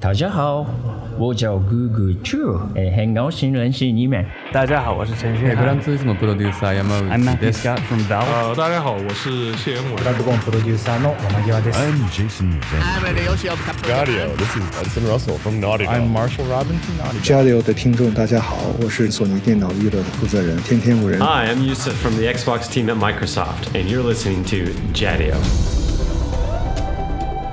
大家好，我叫 Google Chu，哎，很高兴认识你们。大家好，我是陈轩。哎，格兰兹什么 producer 呀？么，I'm Matt Scott from Valve。呃，大家好，我是谢恩，伟是格兰兹公 producer 诺，我们叫阿迪。I'm Jason Mraz。I'm Alexio Capriati。This is Tim Russell from Naughty。I'm Marshall Robbins from Naughty。Galio 的听众大家好，我是索尼电脑娱乐的负责人，天天无人。Hi，I'm Yusuf from the Xbox team at Microsoft，and you're listening to Galio。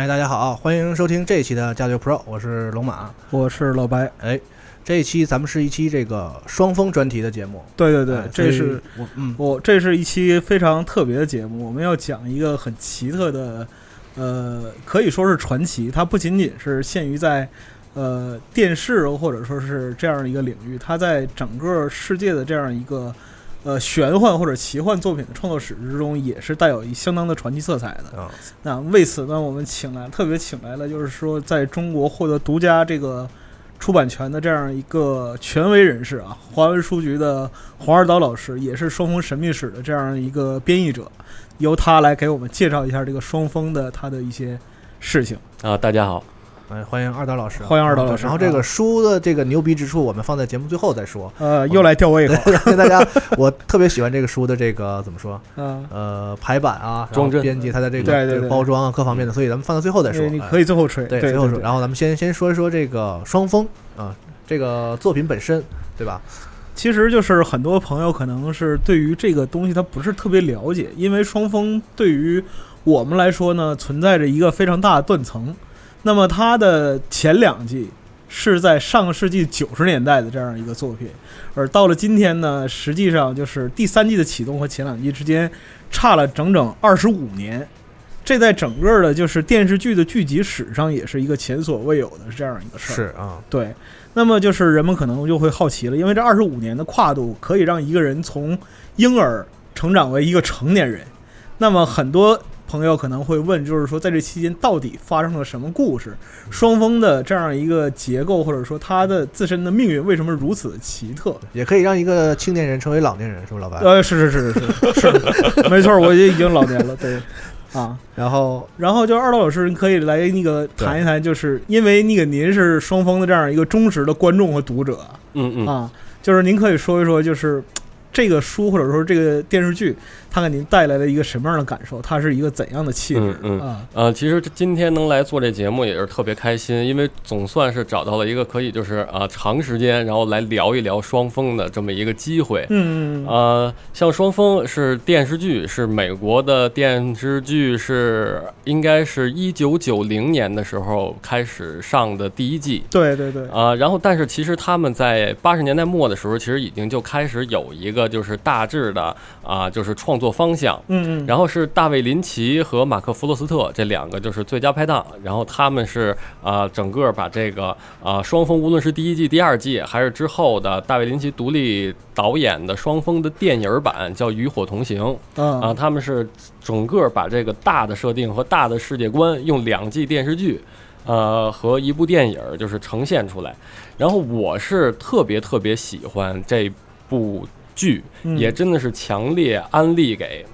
哎，大家好，欢迎收听这一期的加六 Pro，我是龙马。我是老白。哎，这一期咱们是一期这个双峰专题的节目。对对对，哎这是我嗯，我这是一期非常特别的节目，我们要讲一个很奇特的，呃，可以说是传奇。它不仅仅是限于在呃电视或者说是这样的一个领域，它在整个世界的这样一个呃玄幻或者奇幻作品的创作史之中，也是带有一相当的传奇色彩的。啊，那为此呢，我们请来特别请来了，就是说在中国获得独家这个出版权的这样一个权威人士啊，华文书局的黄二刀老师，也是双峰神秘史的这样一个编译者，由他来给我们介绍一下这个双峰的他的一些事情。啊，大家好，哎，欢迎二刀老师啊，欢迎二刀老师然后这个书的这个牛逼之处，我们放在节目最后再说。呃，又来吊我胃口，跟大家，我特别喜欢这个书的这个怎么说？嗯、呃，排版啊，然后装帧编辑它的这个这个包装啊，各方面的，所以咱们放到最后再说。你哎可以最后吹，对，最后说，然后咱们先先说一说这个双峰啊，这个作品本身，对吧？其实就是很多朋友可能是对于这个东西他不是特别了解，因为双峰对于我们来说呢，存在着一个非常大的断层。那么它的前两季是在上个世纪九十年代的这样一个作品，而到了今天呢，实际上就是第三季的启动和前两季之间差了整整二十五年。这在整个的就是电视剧的剧集史上也是一个前所未有的这样一个事儿。是啊，对，那么就是人们可能就会好奇了，因为这二十五年的跨度可以让一个人从婴儿成长为一个成年人。那么很多朋友可能会问，就是说在这期间到底发生了什么故事？双峰的这样一个结构，或者说他的自身的命运为什么如此奇特？也可以让一个青年人成为老年人，是吧，老白？呃，是是是是是是，没错，我也已经老年了，对。啊，然后然后就二道老师，您可以来那个谈一谈，就是因为那个您是双峰的这样一个忠实的观众和读者，嗯嗯，啊，就是您可以说一说，就是这个书或者说这个电视剧，它给您带来了一个什么样的感受？它是一个怎样的气质嗯嗯啊？呃，其实这今天能来做这节目也是特别开心，因为总算是找到了一个可以就是啊、长时间然后来聊一聊双峰的这么一个机会。嗯嗯呃，像双峰是电视剧，是美国的电视剧，是应该是一九九零年的时候开始上的第一季。对对对，啊、然后但是其实他们在八十年代末的时候，其实已经就开始有一个就是大致的啊、就是创作方向。嗯嗯，然后是大卫林奇和马克弗洛斯特这两个就是最佳拍档，然后他们是啊、整个把这个啊、双峰，无论是第一季、第二季，还是之后的大卫林奇独立导演的双峰的电影版叫《与火同行》啊、啊他们是整个把这个大的设定和大的世界观用两季电视剧。呃，和一部电影就是呈现出来，然后我是特别特别喜欢这部剧，嗯也真的是强烈安利给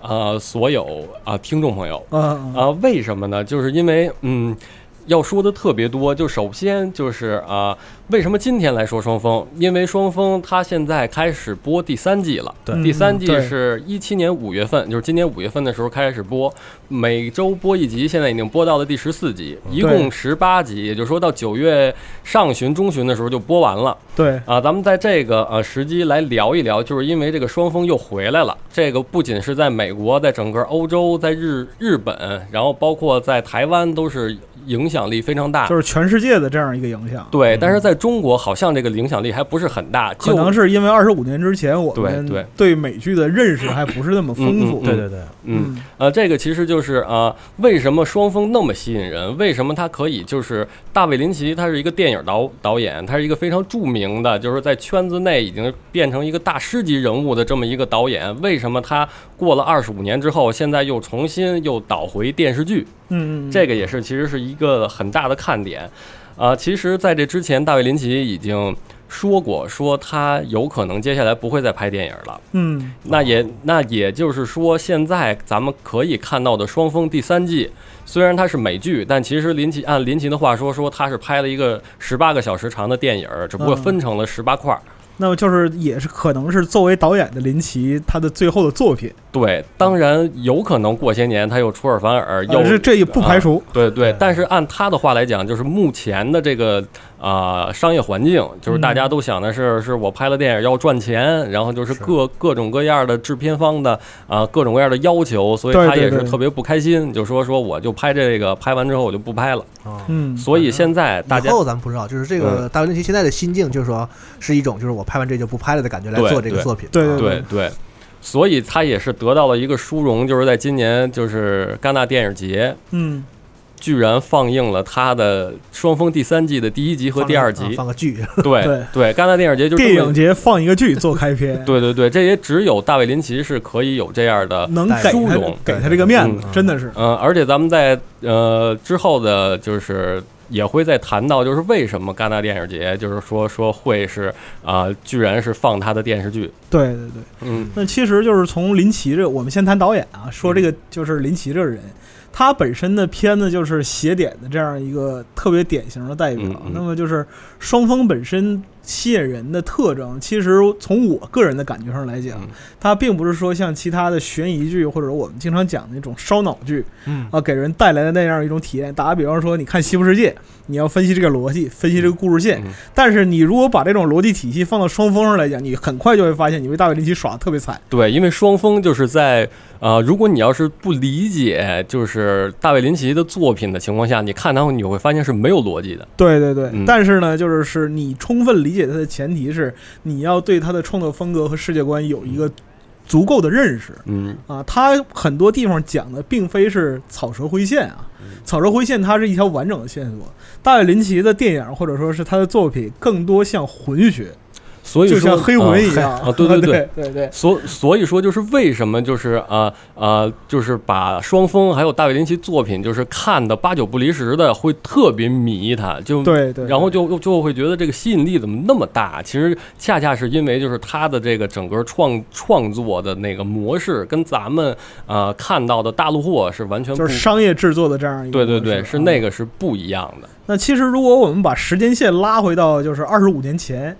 呃所有啊、听众朋友啊啊、为什么呢？就是因为嗯。要说的特别多，就首先就是啊、为什么今天来说双峰？因为双峰它现在开始播第三季了，对第三季是一七年五月份，就是今年五月份的时候开始播，每周播一集，现在已经播到了第十四集，一共十八集，也就是说到九月上旬、中旬的时候就播完了。对啊，咱们在这个呃时机来聊一聊，就是因为这个双峰又回来了。这个不仅是在美国，在整个欧洲，在日日本，然后包括在台湾，都是影响力非常大，就是全世界的这样一个影响。对，但是在中国好像这个影响力还不是很大，可能是因为二十五年之前我们对对美剧的认识还不是那么丰富。对对对，嗯呃，这个其实就是啊，为什么双峰那么吸引人？为什么他可以就是大卫林奇，他是一个电影导导演，他是一个非常著名的，就是在圈子内已经变成一个大师级人物的这么一个导演。为什么他过了二十五年之后，现在又重新又导回电视剧？嗯嗯，这个也是其实是一个很大的看点。啊，其实在这之前，大卫林奇已经说过，说他有可能接下来不会再拍电影了。嗯，那也那也就是说，现在咱们可以看到的《双峰》第三季，虽然它是美剧，但其实林奇按林奇的话说，说他是拍了一个十八个小时长的电影，只不过分成了十八块。那么就是也是可能是作为导演的林奇他的最后的作品。对，当然有可能过些年他又出尔反尔，又是这也不排除。对对，但是按他的话来讲，就是目前的这个啊商业环境，就是大家都想的是，是我拍了电影要赚钱，然后就是各各种各样的制片方的啊各种各样的要求，所以他也是特别不开心，就说说我就拍这个，拍完之后我就不拍了。嗯，所以现在大家以后咱们不知道，就是这个大卫林奇现在的心境，就是说是一种就是我拍完这就不拍了的感觉来做这个作品。对对对。所以他也是得到了一个殊荣，就是在今年就是戛纳电影节，嗯，居然放映了他的《双峰》第三季的第一集和第二集，放个剧，对对。对，戛纳电影节就是电影节放一个剧做开篇，对对对，这也只有大卫林奇是可以有这样的能殊荣，给他这个面子，真的是，嗯，而且咱们在呃之后的，就是。也会再谈到，就是为什么戛纳电影节，就是说说会是啊，居然是放他的电视剧。对对对，嗯，那其实就是从林奇这，我们先谈导演啊，说这个就是林奇这个人，他本身的片子就是写点的这样一个特别典型的代表。那么就是双方本身吸引人的特征，其实从我个人的感觉上来讲，它并不是说像其他的悬疑剧或者我们经常讲的那种烧脑剧，嗯啊，给人带来的那样一种体验。打个比方说，你看《西部世界》，你要分析这个逻辑，分析这个故事线，但是你如果把这种逻辑体系放到双峰上来讲，你很快就会发现你被大卫林奇耍的特别惨。对，因为双峰就是在呃，如果你要是不理解就是大卫林奇的作品的情况下，你看他你会发现是没有逻辑的。对对对，嗯、但是呢，就是是你充分理解他的前提是你要对他的创作风格和世界观有一个足够的认识。嗯啊，他很多地方讲的并非是草蛇灰线啊，草蛇灰线它是一条完整的线索。大卫林奇的电影或者说是他的作品更多像魂学。所以就像黑魂一样 啊，对对 对对对，所所以说就是为什么就是啊啊，就是把双峰还有大卫林奇作品就是看的八九不离十的，会特别迷他，就对对，然后就就会觉得这个吸引力怎么那么大？其实恰恰是因为就是他的这个整个创创作的那个模式跟咱们啊看到的大陆货是完全就是商业制作的这样一个对对对，是那个是不一样的。那其实如果我们把时间线拉回到就是二十五年前。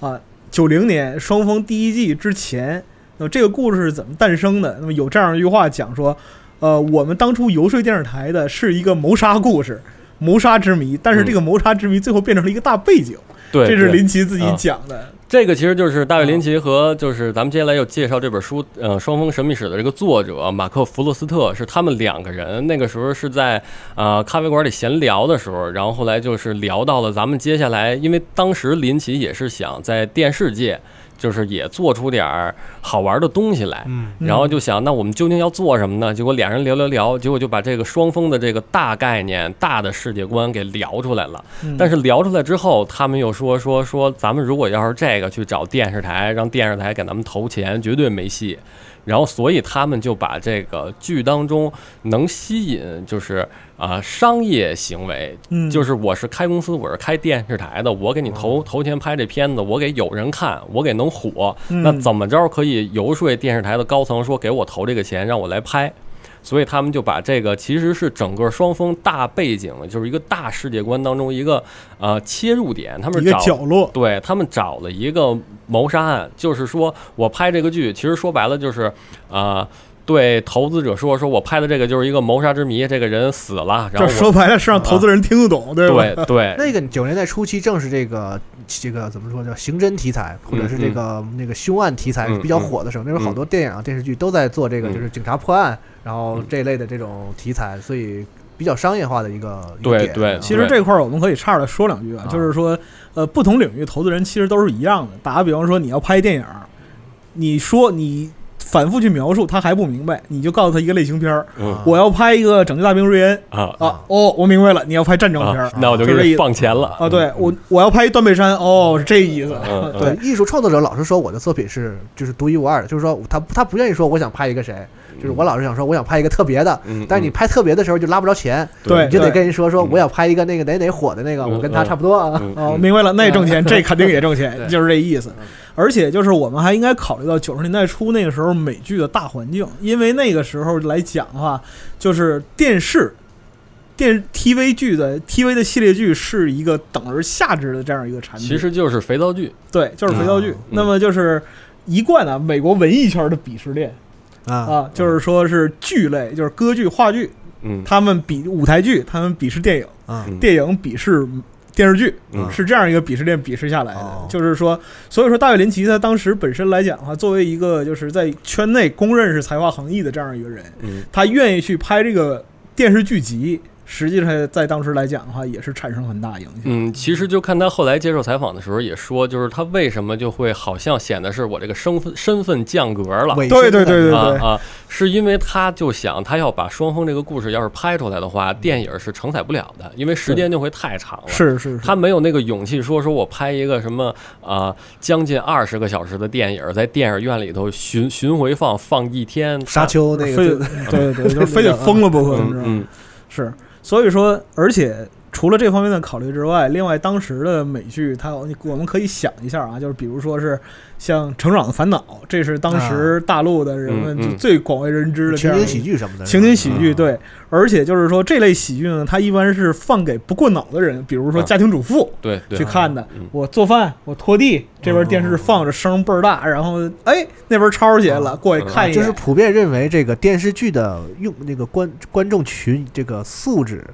啊，九零年双峰第一季之前，那么这个故事是怎么诞生的？那么有这样一句话讲说，呃，我们当初游说电视台的是一个谋杀故事，谋杀之谜，但是这个谋杀之谜最后变成了一个大背景。对，这是林奇自己讲的。这个其实就是大卫林奇和就是咱们接下来要介绍这本书，呃，《双峰神秘史》的这个作者马克·弗洛斯特是他们两个人。那个时候是在呃咖啡馆里闲聊的时候，然后后来就是聊到了咱们接下来，因为当时林奇也是想在电视界。就是也做出点儿好玩的东西来，嗯，然后就想，那我们究竟要做什么呢？结果俩人聊聊聊，结果就把这个双峰的这个大概念、大的世界观给聊出来了。但是聊出来之后，他们又说说说，咱们如果要是这个去找电视台，让电视台给咱们投钱，绝对没戏。然后，所以他们就把这个剧当中能吸引，就是啊商业行为，嗯，就是我是开公司，我是开电视台的，我给你投投钱拍这片子，我给有人看，我给能火，那怎么着可以游说电视台的高层说给我投这个钱，让我来拍。所以他们就把这个其实是整个双峰大背景，就是一个大世界观当中一个呃切入点。他们一个角落，对他们找了一个谋杀案，就是说我拍这个剧，其实说白了就是啊。对投资者说：“说我拍的这个就是一个谋杀之谜，这个人死了。然后说白了是让投资人听得懂，对吧？对对。那个九十年代初期正是这个这个怎么说叫刑侦题材，或者是这个那个凶案题材比较火的时候，那时候好多电影、电视剧都在做这个，就是警察破案，然后这一类的这种题材，所以比较商业化的一个一个点对对其实这块儿我们可以岔着来说两句啊，就是说，呃，不同领域投资人其实都是一样的。打个比方说，你要拍电影儿，你说你反复去描述，他还不明白，你就告诉他一个类型片儿，嗯。我要拍一个拯救大兵瑞恩。啊。啊，哦，我明白了，你要拍战争片儿。啊，那我就给你放钱了。啊，对我我要拍一断背山，哦，是这意思，嗯嗯。对，艺术创作者老是说我的作品是就是独一无二的，就是说他他不愿意说我想拍一个谁，就是我老是想说我想拍一个特别的，嗯但是你拍特别的时候就拉不着钱，对。你就得跟人说说我想拍一个那个哪哪火的那个，我跟他差不多啊。哦，明白了，那也挣钱，这肯定也挣钱，就是这意思。而且就是我们还应该考虑到九十年代初那个时候美剧的大环境，因为那个时候来讲的话，就是电视。电 TV 剧的 TV 的系列剧是一个等而下之的这样一个产品，其实就是肥皂剧，对，就是肥皂剧。嗯那么就是一贯啊，美国文艺圈的鄙视链啊啊，就是说是剧类，就是歌剧、话剧，嗯他们比舞台剧，他们鄙视电影，啊电影鄙视电视剧，嗯是这样一个鄙视链鄙视下来的。哦就是说，所以说大卫林奇他当时本身来讲的话，作为一个就是在圈内公认是才华横溢的这样一个人，嗯他愿意去拍这个电视剧集。实际上，在当时来讲的话，也是产生很大影响。嗯，其实就看他后来接受采访的时候也说，就是他为什么就会好像显得是我这个身份身份降格了。对对对对对啊啊，是因为他就想他要把双峰这个故事要是拍出来的话，电影是承载不了的，因为时间就会太长了。是是是，他没有那个勇气说说我拍一个什么啊、将近二十个小时的电影，在电影院里头巡巡回放放一天，沙丘那个对对对，就是非得疯了不可，你知道吗？嗯嗯是，所以说，而且除了这方面的考虑之外，另外当时的美剧，它我们可以想一下啊，就是比如说是像《成长的烦恼》，这是当时大陆的人们最广为人知的这情景喜剧什么的，情景喜剧，嗯对，而且就是说这类喜剧呢，它一般是放给不过脑的人，比如说家庭主妇。对对。去看的嗯，我做饭，我拖地，这边电视放着声倍儿大，然后哎那边抄起来了，过去看一眼，就是普遍认为这个电视剧的用那个观观众群这个素质，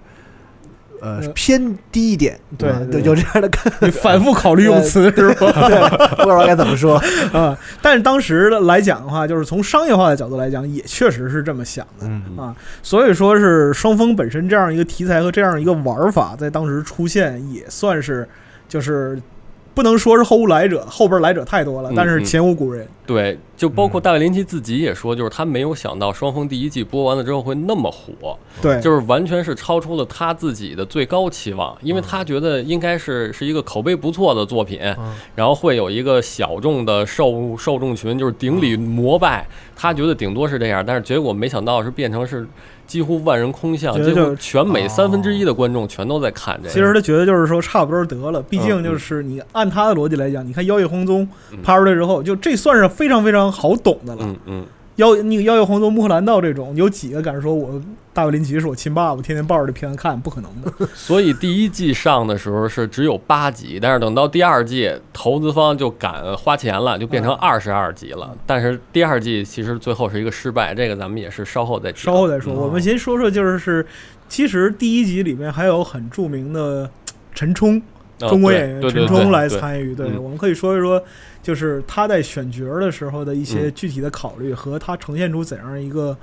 呃呃偏低一点，对啊对有这样的看，你反复考虑用词是吧？对，不知道该怎么说。啊，但是当时的来讲的话，就是从商业化的角度来讲，也确实是这么想的、嗯啊。所以说是双峰本身这样一个题材和这样一个玩法，在当时出现，也算是就是不能说是后无来者，后边来者太多了，嗯但是前无古人。对，就包括大卫林奇自己也说，就是他没有想到双峰第一季播完了之后会那么火，对，就是完全是超出了他自己的最高期望，因为嗯他觉得应该是是一个口碑不错的作品，然后会有一个小众的受受众群，就是顶礼膜拜，他觉得顶多是这样，但是结果没想到是变成是几乎万人空巷，就乎全美三分之一的观众全都在看这个。其实他觉得就是说差不多得了，毕竟就是你按他的逻辑来讲，你看《妖夜红踪》拍出来之后，就这算是非常非常好懂的了。嗯嗯，妖那个《妖夜红踪》《穆赫兰道》这种，有几个敢说我大卫林奇是我亲爸爸，天天抱着这片子看？不可能的。所以第一季上的时候是只有八集，但是等到第二季，投资方就敢花钱了，就变成二十二集了。但是第二季其实最后是一个失败，这个咱们也是稍后再稍后再说。我们先说说，就是是，其实第一集里面还有很著名的陈冲，哦中国演员陈冲来对对参与。对，嗯我们可以说一说，就是他在选角的时候的一些嗯。具体的考虑和他呈现出怎样一个。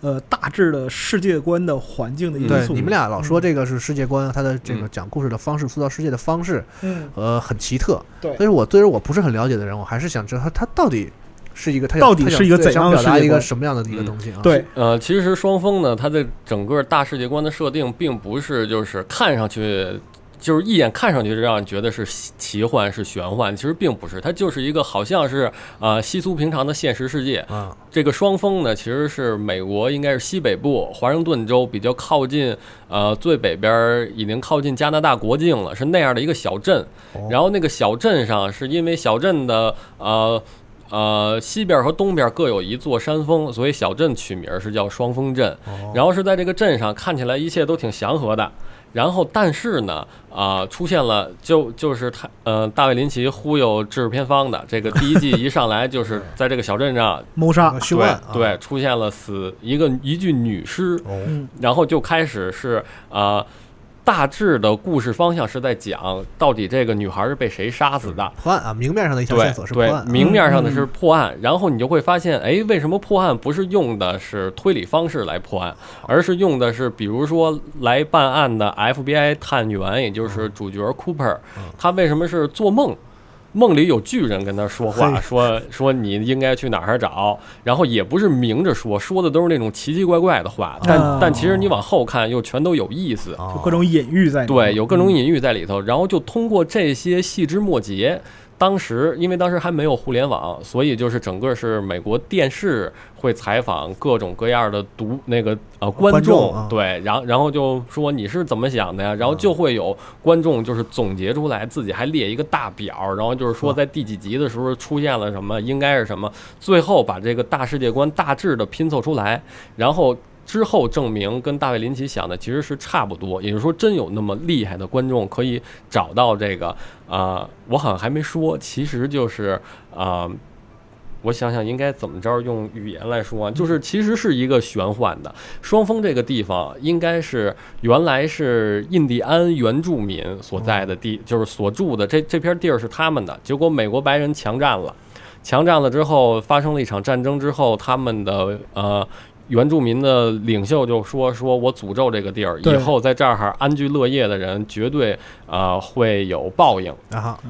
呃，大致的世界观的环境的因对，素，你们俩老说嗯这个是世界观，他的这个讲故事的方式、塑造世界的方式，嗯，呃，很奇特。对。但是我对于我不是很了解的人，我还是想知道他他到底是一个他到底是一个怎对想表达一个什么样的一个东西啊？对，呃，其实双峰呢，它的整个大世界观的设定，并不是就是看上去就是一眼看上去让人觉得是奇奇幻是玄幻，其实并不是，它就是一个好像是啊、呃稀疏平常的现实世界。啊，这个双峰呢，其实是美国应该是西北部华盛顿州比较靠近呃最北边儿已经靠近加拿大国境了，是那样的一个小镇。然后那个小镇上是因为小镇的呃。呃，西边和东边各有一座山峰，所以小镇取名是叫双峰镇。然后是在这个镇上，看起来一切都挺祥和的。然后，但是呢，啊、出现了就就是他呃，大卫林奇忽悠制制片方的这个第一季 一上来就是在这个小镇上谋杀。对对，出现了死一个一具女尸，然后就开始是啊。大致的故事方向是在讲到底这个女孩是被谁杀死的。破案啊，明面上的一条线索是破对案，，明面上的是破案，然后你就会发现，哎，为什么破案不是用的是推理方式来破案，而是用的是比如说来办案的 FBI 探员，也就是主角 Cooper，他为什么是做梦？梦里有巨人跟他说话，说说你应该去哪儿找，然后也不是明着说，说的都是那种奇奇怪怪的话，但、啊但其实你往后看又全都有意思。就各种隐喻在里面。对，有各种隐喻在里头，然后就通过这些细枝末节。当时因为当时还没有互联网，所以就是整个是美国电视会采访各种各样的读那个呃观观众啊对，然后然后就说你是怎么想的呀？然后就会有观众就是总结出来，自己还列一个大表，然后就是说在第几集的时候出现了什么，应该是什么，最后把这个大世界观大致的拼凑出来，然后之后证明跟大卫林奇想的其实是差不多，也就是说真有那么厉害的观众可以找到这个啊、我好像还没说，其实就是啊。我想想应该怎么着用语言来说啊，就是其实是一个玄幻的。双峰这个地方应该是原来是印第安原住民所在的地，就是所住的这这片地儿是他们的，结果美国白人强占了。强占了之后，发生了一场战争之后，他们的呃原住民的领袖就说：“说我诅咒这个地儿，以后在这儿安居乐业的人绝对啊、呃会有报应。”啊哈，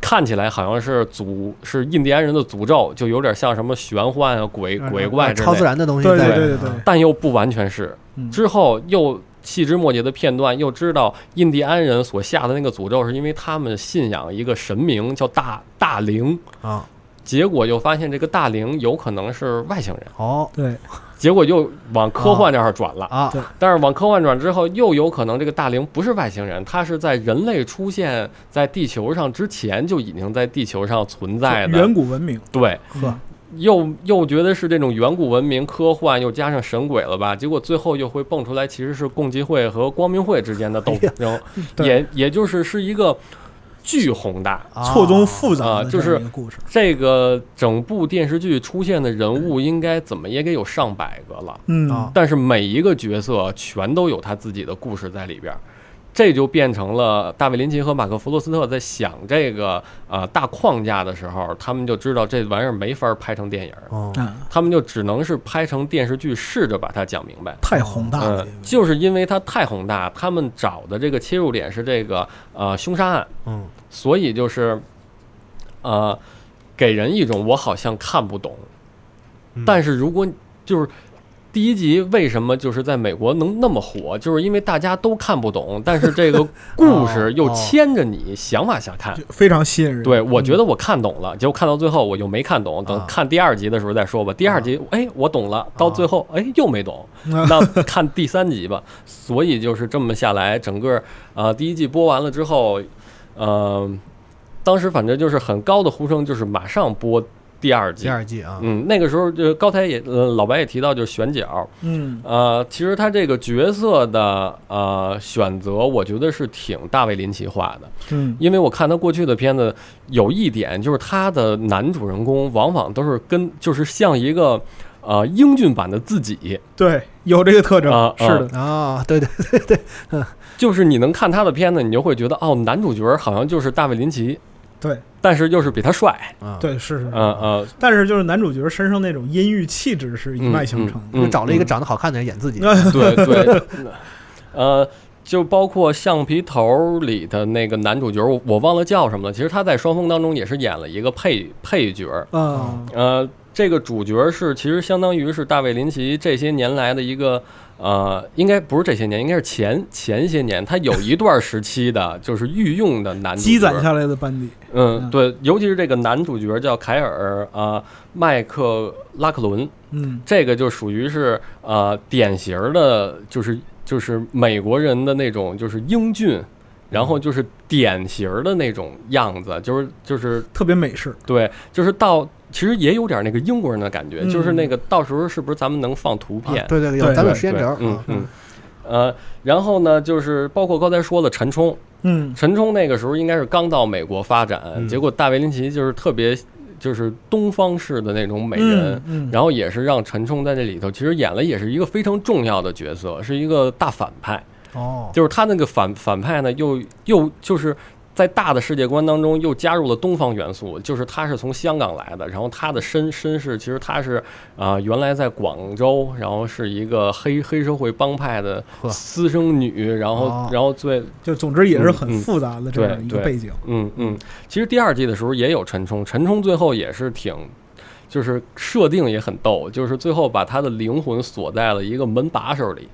看起来好像是诅是印第安人的诅咒，就有点像什么玄幻啊、鬼鬼怪之类。超自然的东西对，对对对对，但又不完全是。嗯。之后又细枝末节的片段，又知道印第安人所下的那个诅咒，是因为他们信仰一个神明叫大大灵，啊，结果又发现这个大灵有可能是外星人，哦。对，结果又往科幻这儿转了。啊对，但是往科幻转之后，又有可能这个大灵不是外星人，它是在人类出现在地球上之前就已经在地球上存在的。远古文明，对，呵，又又觉得是这种远古文明科幻，又加上神鬼了吧？结果最后又会蹦出来，其实是共济会和光明会之间的斗争，对。也也就是是一个巨宏大。啊错综复杂啊就是。这个整部电视剧出现的人物，应该怎么也得有上百个了。嗯啊但是每一个角色全都有他自己的故事在里边儿，这就变成了大卫林奇和马克弗罗斯特在想这个呃大框架的时候，他们就知道这玩意儿没法拍成电影他们就只能是拍成电视剧，试着把它讲明白。太宏大了嗯，，就是因为它太宏大，他们找的这个切入点是这个呃凶杀案，嗯所以就是呃给人一种我好像看不懂，嗯但是如果就是第一集为什么就是在美国能那么火，就是因为大家都看不懂，但是这个故事又哦牵着你想往下看。非常吸引人。对，我觉得得我看懂了，结果看到最后我就没看懂，等啊看第二集的时候再说吧。第二集，哎，我懂了，到最后，哎，又没懂，啊 那看第三集吧。所以就是这么下来，整个呃第一季播完了之后，呃，当时反正就是很高的呼声，就是马上播第二季。第。二季啊，嗯，那个时候就高台也呃老白也提到，就是选角，嗯。呃，其实他这个角色的呃选择，我觉得是挺大卫林奇化的。嗯。因为我看他过去的片子，有一点就是他的男主人公往往都是跟就是像一个呃英俊版的自己，对，有这个特征啊，是的，啊，对对就是你能看他的片子，你就会觉得哦，男主角好像就是大卫林奇，对。但是又是比他帅，啊，对是是。嗯嗯，但是就是男主角身上那种阴郁气质是一脉相承就找了一个长得好看的人演自己，啊对对，呃，就包括橡皮头里的那个男主角，我我忘了叫什么了。其实他在双峰当中也是演了一个配配角，啊，呃，这个主角是其实相当于是大卫林奇这些年来的一个。呃，应该不是这些年，应该是前前些年，他有一段时期的，就是御用的男主角。积攒下来的班底。嗯，对，尤其是这个男主角叫凯尔啊、呃麦克拉克伦，嗯。这个就属于是呃典型儿的，就是就是美国人的那种就是英俊，然后就是典型儿的那种样子，就是就是特别美式。对，就是到其实也有点那个英国人的感觉，嗯。就是那个到时候是不是咱们能放图片？啊对对，对咱们时间轴，啊嗯嗯。呃，然后呢，就是包括刚才说的陈冲，嗯。陈冲那个时候应该是刚到美国发展，嗯。结果大卫林奇就是特别就是东方式的那种美人，嗯嗯。然后也是让陈冲在这里头其实演了也是一个非常重要的角色，是一个大反派。哦，就是他那个反反派呢，又又就是在大的世界观当中又加入了东方元素，就是他是从香港来的，然后他的身身世其实他是啊、原来在广州，然后是一个黑黑社会帮派的私生女，然后、哦然后最就总之也是很复杂的这样一个背景。嗯嗯，其实第二季的时候也有陈冲，陈冲最后也是挺。就是设定也很逗，就是最后把他的灵魂锁在了一个门把手里，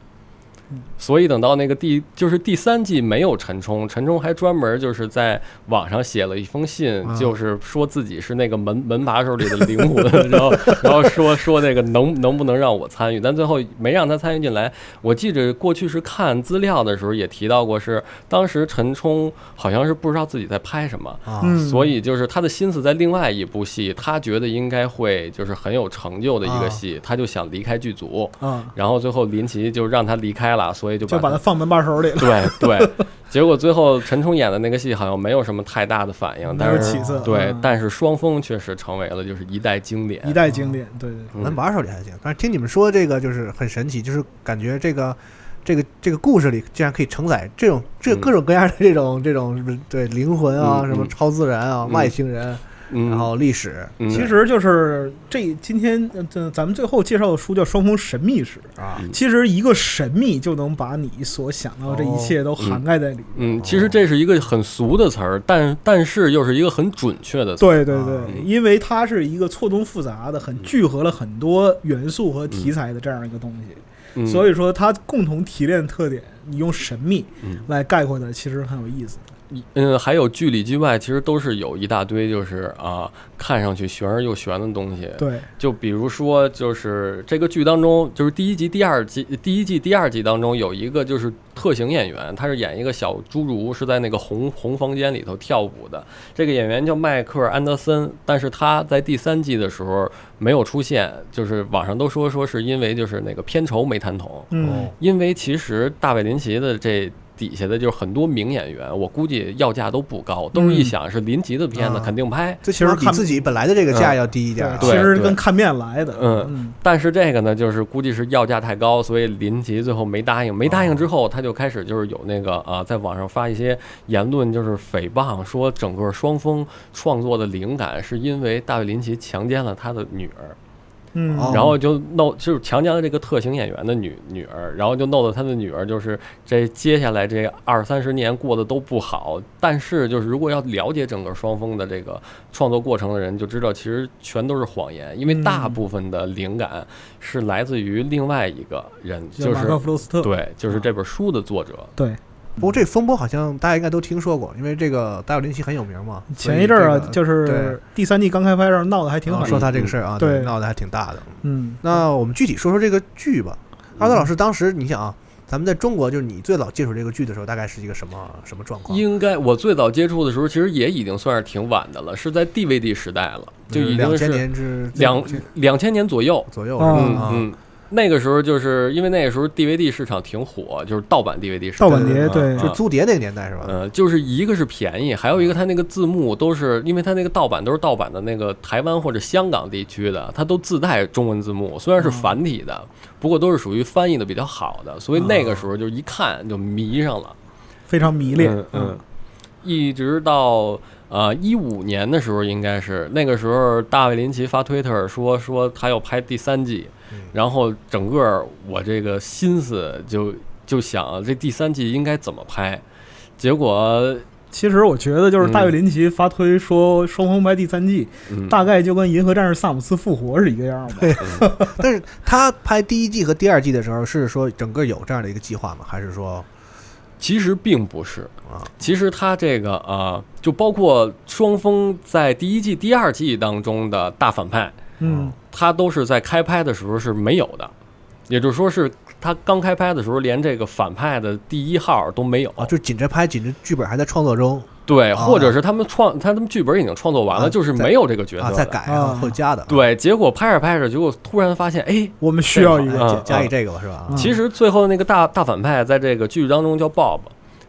所以等到那个第就是第三季没有陈冲，陈冲还专门就是在网上写了一封信，啊。就是说自己是那个门门把手里的灵魂，然后然后说说那个能能不能让我参与，但最后没让他参与进来。我记着过去是看资料的时候也提到过，是当时陈冲好像是不知道自己在拍什么，所以就是他的心思在另外一部戏，他觉得应该会就是很有成就的一个戏，他就想离开剧组，啊，然后最后林奇就让他离开了，所以就把就把它放门把手里了。对对，结果最后陈冲演的那个戏好像没有什么太大的反应，但是起色对嗯，但是双峰确实成为了就是一代经典，一代经典，对门把手里还行，但是听你们说这个就是很神奇，就是感觉这个。这个这个故事里竟然可以承载这种这嗯。各种各样的这种这种对灵魂啊，什么超自然啊，嗯。外星人，嗯，然后历史。嗯。其实就是这今天呃这咱们最后介绍的书叫《双峰神秘史》，啊，其实一个神秘就能把你所想到的这一切都涵盖在里面。嗯，其实这是一个很俗的词儿，但但是又是一个很准确的词儿，对对对，嗯因为它是一个错综复杂的、很聚合了很多元素和题材的这样一个东西，嗯所以说它共同提炼的特点，你用神秘嗯来概括它，其实很有意思。嗯，还有剧里剧外，其实都是有一大堆，就是啊，看上去玄而又玄的东西。对，就比如说，就是这个剧当中，就是第一集、第二集、第一季、第二季当中有一个就是特型演员，他是演一个小侏儒，是在那个红红房间里头跳舞的。这个演员叫迈克尔·安德森，但是他在第三季的时候没有出现，就是网上都说说是因为就是那个片酬没谈拢。嗯，因为其实大卫林奇的这底下的就是很多名演员，我估计要价都不高，都是一想是林奇的片子啊肯定拍。这其实比看自己本来的这个价要低一点儿啊。其对对实跟看面来的。嗯嗯，但是这个呢，就是估计是要价太高，所以林奇最后没答应。没答应之后，他就开始就是有那个啊，在网上发一些言论，就是诽谤说整个双峰创作的灵感是因为大卫林奇强奸了他的女儿。嗯，哦然后就弄就是强奸了这个特型演员的女女儿，然后就弄得他的女儿就是这接下来这二三十年过得都不好。但是就是如果要了解整个双峰的这个创作过程的人，就知道其实全都是谎言，因为大部分的灵感是来自于另外一个人，就是马克·弗罗斯特。对，就是这本书的作者。对，不过这风波好像大家应该都听说过，因为这个达尔林奇很有名嘛。前一阵儿啊，这个就是第三季刚开拍时候闹得还挺狠。啊说他这个事儿啊，对闹得还挺大的。嗯，那我们具体说说这个剧吧。阿德老师，当时你想啊，咱们在中国，就是你最早接触这个剧的时候，大概是一个什么什么状况？应该我最早接触的时候，其实也已经算是挺晚的了，是在 DVD 时代了，就已经两千是年之两两千年左右。左右，哦是吧嗯，那个时候就是因为那个时候 DVD 市场挺火，就是盗版 DVD 市场。盗版碟对啊就租碟那个年代是吧？嗯，就是一个是便宜，还有一个它那个字幕都是，因为它那个盗版都是盗版的那个台湾或者香港地区的，它都自带中文字幕，虽然是繁体的，不过都是属于翻译的比较好的，所以那个时候就一看就迷上了。非常迷恋。嗯嗯，一直到呃一五年的时候，应该是那个时候，大卫林奇发推特说说他要拍第三季，然后整个我这个心思就就想这第三季应该怎么拍，结果其实我觉得就是大卫嗯林奇发推说双峰拍第三季，嗯大概就跟《银河战士萨姆斯复活》是一个样吧。但是他拍第一季和第二季的时候，是说整个有这样的一个计划吗？还是说其实并不是。啊，其实他这个啊、就包括双峰在第一季、第二季当中的大反派，嗯，他都是在开拍的时候是没有的，也就是说是他刚开拍的时候连这个反派的第一号都没有。啊，就紧着拍，紧着剧本还在创作中对，啊或者是他们创他们剧本已经创作完了，啊就是没有这个角色啊，的在改啊啊后加的。对，结果拍着拍着，结果突然发现，哎，我们需要一哎个。啊加加以这个吧，是吧？其实最后那个大大反派在这个剧当中叫 Bob，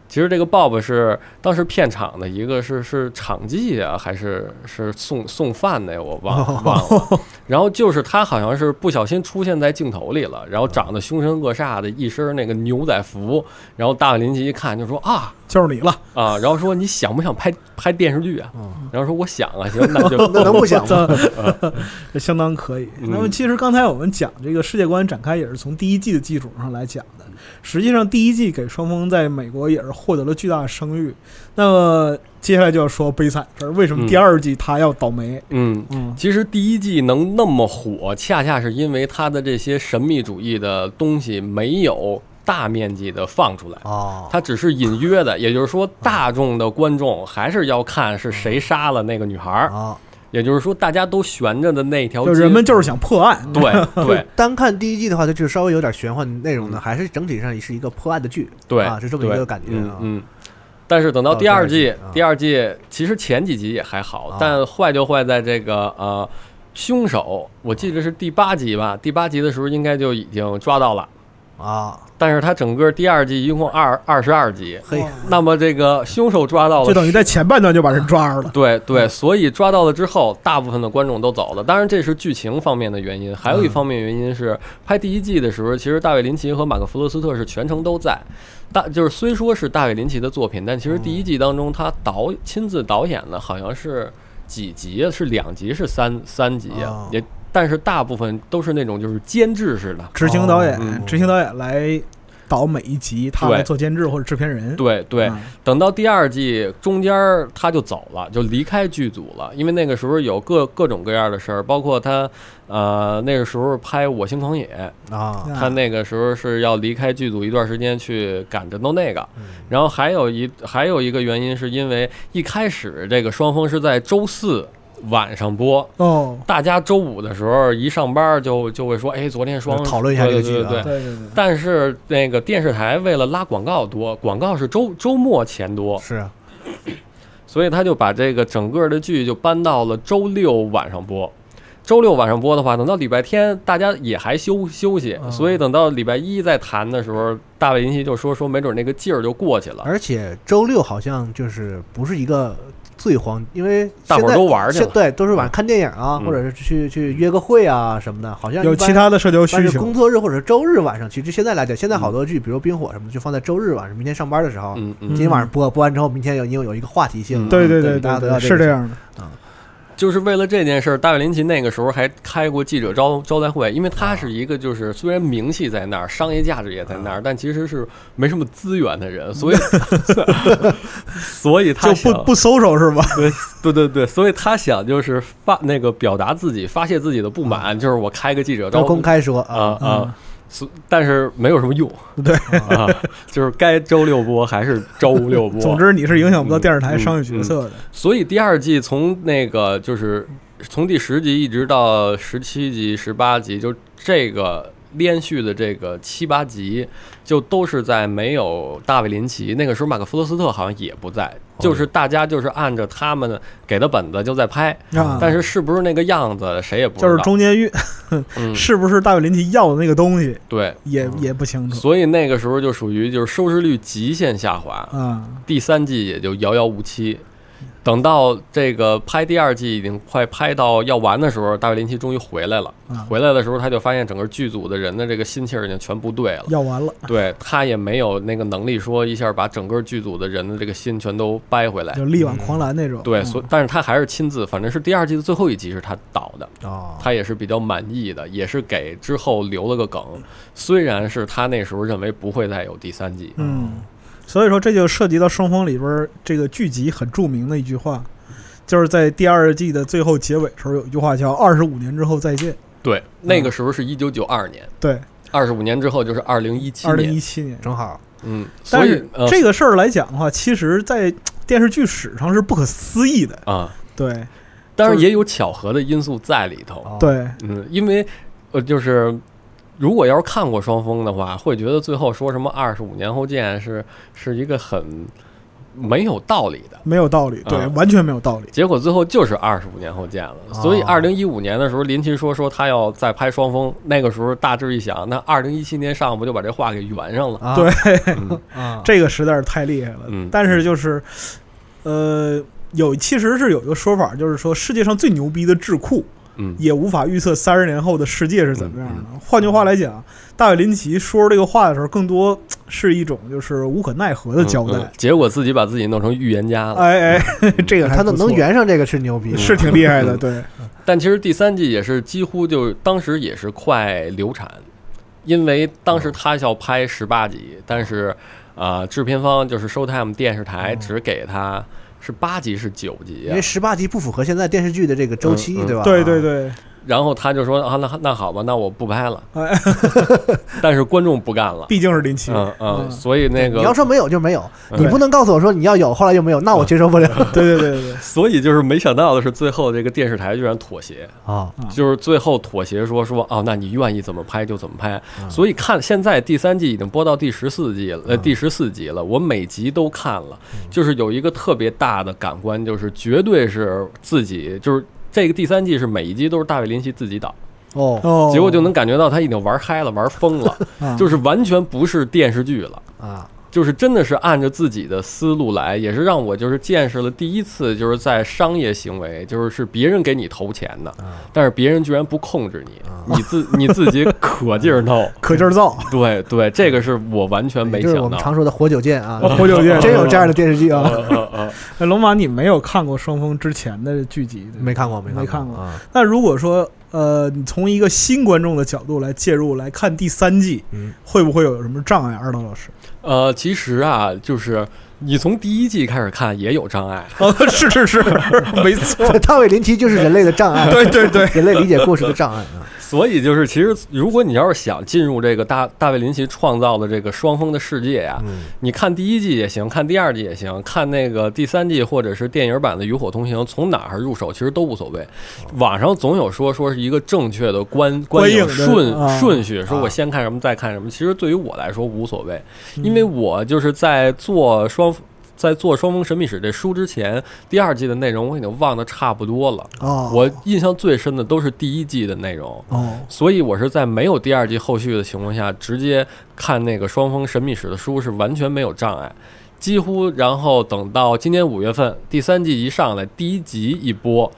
其实这个 Bob 是当时片场的一个是是场记啊，还是是送送饭的呀？我忘了忘了。然后就是他好像是不小心出现在镜头里了，然后长得凶神恶煞的一身那个牛仔服，然后大卫林奇一看就说啊，就是你了啊，然后说你想不想拍拍电视剧啊？然后说我想啊，行，那就那能不想吗？这相当可以。嗯那么其实刚才我们讲这个世界观展开也是从第一季的基础上来讲的。实际上第一季给双方在美国也是获得了巨大的声誉。那么接下来就要说悲惨事儿，为什么第二季他要倒霉？嗯嗯，其实第一季能那么火，恰恰是因为他的这些神秘主义的东西没有大面积的放出来，哦，它只是隐约的，也就是说，大众的观众还是要看是谁杀了那个女孩儿，啊，也就是说，大家都悬着的那条街，就人们就是想破案。对 对 单看第一季的话，它就稍微有点玄幻内容的，还是整体上是一个破案的剧，对啊，是这么一个感觉啊。嗯嗯。但是等到到第二季，第二季其实前几集也还好，但坏就坏在这个呃，凶手，我记得是第八集吧，第八集的时候应该就已经抓到了。啊，但是它整个第二季一共二二十二集，嘿，那么这个凶手抓到了，就等于在前半段就把人抓着了。对对，所以抓到了之后，大部分的观众都走了。当然，这是剧情方面的原因，还有一方面原因是拍第一季的时候，其实大卫林奇和马克弗罗斯特是全程都在。大就是虽说是大卫林奇的作品，但其实第一季当中他导亲自导演的好像是几集啊？是两集是三三集啊？也但是大部分都是那种就是监制式的。执行导演，嗯。执行导演来导每一集，他来做监制或者制片人。对对。嗯，等到第二季中间他就走了，就离开剧组了，因为那个时候有各各种各样的事儿，包括他呃那个时候拍《我心狂野》啊，他那个时候是要离开剧组一段时间去赶着弄那个，然后还有一还有一个原因是因为一开始这个双峰是在周四。晚上播。哦，大家周五的时候一上班就就会说，哎，昨天双讨论一下这个剧啊。对对。对对对。对。但是那个电视台为了拉广告多，广告是周周末钱多，是啊，所以他就把这个整个的剧就搬到了周六晚上播。周六晚上播的话，等到礼拜天大家也还休休息，所以等到礼拜一再谈的时候，大卫林奇就说说没准那个劲儿就过去了。而且周六好像就是不是一个最黄，因为大伙儿现在都玩去了。现对，都是晚上看电影啊，嗯。或者是去去约个会啊什么的，好像有其他的社交需求。工作日或者是周日晚上，其实现在来讲，现在好多剧，比如《冰火》什么的，就放在周日晚上，明天上班的时候，嗯嗯。今天晚上播，播完之后，明天有你有一个话题性，对对对大家对对，都要个是这样的。就是为了这件事儿，大卫林奇那个时候还开过记者招招待会，因为他是一个就是虽然名气在那儿，商业价值也在那儿，但其实是没什么资源的人，所以 所以他就不不搜手是吗？对对对对，所以他想就是发那个表达自己发泄自己的不满，就是我开个记者招都公开说啊啊啊。所但是没有什么用，对啊，就是该周六播还是周六播。总之你是影响不到电视台商业角色的。所以第二季从那个就是从第十集一直到十七集、十八集，就这个连续的这个七八集，就都是在没有大卫林奇那个时候，马克弗罗斯特好像也不在，就是大家就是按着他们给的本子就在拍，啊但是是不是那个样子谁也不知道。就是中间运嗯 是不是大卫林奇要的那个东西，对，也也不清楚所以那个时候就属于就是收视率极限下滑，啊。第三季也就遥遥无期。等到这个拍第二季已经快拍到要完的时候，大卫林奇终于回来了。啊回来的时候，他就发现整个剧组的人的这个心气儿已经全不对了。要完了，对他也没有那个能力说一下把整个剧组的人的这个心全都掰回来。就力挽狂澜那种。对，嗯所但是他还是亲自，反正是第二季的最后一集是他导的，哦，他也是比较满意的，也是给之后留了个梗。虽然是他那时候认为不会再有第三季，嗯，所以说这就涉及到双峰里边儿这个剧集很著名的一句话，就是在第二季的最后结尾时候有一句话叫“二十五年之后再见。对，那个时候是一九九二年，”。对，二十五年之后就是二零一七年。二零一，七年。正好。嗯，但是呃这个事儿来讲的话，其实，在电视剧史上是不可思议的。啊，对。当然就是也有巧合的因素在里头，对，嗯，因为呃，就是如果要是看过双峰的话，会觉得最后说什么二十五年后见是是一个很没有道理的。没有道理，对，嗯完全没有道理。结果最后就是二十五年后见了，所以二零一五年的时候，林奇说说他要再拍双峰，那个时候大致一想，那二零一七年上不就把这话给圆上了？啊对，嗯啊，这个实在是太厉害了。嗯但是就是，呃，有其实是有一个说法，就是说世界上最牛逼的智库嗯也无法预测三十年后的世界是怎么样的。换句话来讲，大卫林奇说这个话的时候，更多 是一种就是无可奈何的交代。结果自己把自己弄成预言家了。哎哎，这个他能圆上这个是牛逼，是挺厉害的，嗯对。但其实第三季也是几乎就当时也是快流产，因为当时他要拍十八集，但是啊、呃制片方就是 Showtime 电视台只给他是八集是九集啊？因为，十八集不符合现在电视剧的这个周期，嗯嗯。对吧？对对对，然后他就说啊那那好吧，那我不拍了，哎，但是观众不干了。毕竟是林奇。嗯嗯，所以那个你要说没有就没有，嗯。你不能告诉我说你要有，后来又没有，那我接受不了。对对对对对，所以就是没想到的是，最后这个电视台居然妥协，啊。就是最后妥协说说哦，那你愿意怎么拍就怎么拍。所以看现在第三季已经播到第十四季了，呃，第十四集了，我每集都看了，就是有一个特别大的感官，就是绝对是自己，就是这个第三季是每一集都是大卫林奇自己导，哦。哦，结果就能感觉到他已经玩嗨了，玩疯了，啊。就是完全不是电视剧了。啊，就是真的是按着自己的思路来，也是让我就是见识了第一次，就是在商业行为，就是是别人给你投钱的，但是别人居然不控制你，你自你自己可劲儿弄，可劲儿造。对对，这个是我完全没就是我想到。们常说的活久见啊，活久见真有这样的电视剧啊？龙马，你没有看过双峰之前的剧集？没看过，没看过。啊。那如果说，呃，你从一个新观众的角度来介入来看第三季，嗯会不会有什么障碍？二道老师，呃，其实啊，就是你从第一季开始看也有障碍，哦，是是是，没错，大卫林奇就是人类的障碍，对对对，人类理解故事的障碍啊。所以就是，其实如果你要是想进入这个大大卫林奇创造的这个双峰的世界呀、嗯你看第一季也行，看第二季也行，看那个第三季或者是电影版的《与火同行》，从哪儿入手其实都无所谓。网上总有说说是一个正确的观观影顺啊顺序，说我啊先看什么再看什么。其实对于我来说无所谓，因为我就是在做双。在做《双峰神秘史》这书之前，第二季的内容我已经忘得差不多了。哦，我印象最深的都是第一季的内容。哦，所以我是在没有第二季后续的情况下，直接看那个《双峰神秘史》的书是完全没有障碍，几乎然后等到今年五月份第三季一上来，第一集一播，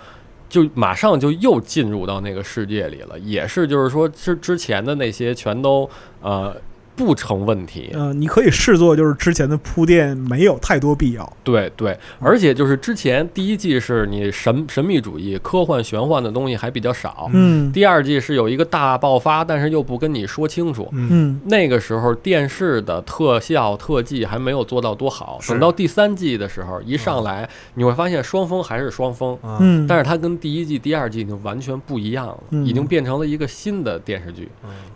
就马上就又进入到那个世界里了，也是就是说之之前的那些全都呃不成问题，嗯、你可以视作就是之前的铺垫没有太多必要。对对，而且就是之前第一季是你神神秘主义、科幻玄幻的东西还比较少，嗯。第二季是有一个大爆发，但是又不跟你说清楚。嗯。那个时候电视的特效特技还没有做到多好，等到第三季的时候一上来，你会发现双峰还是双峰，啊。嗯，但是它跟第一季、第二季已经完全不一样了，嗯。已经变成了一个新的电视剧，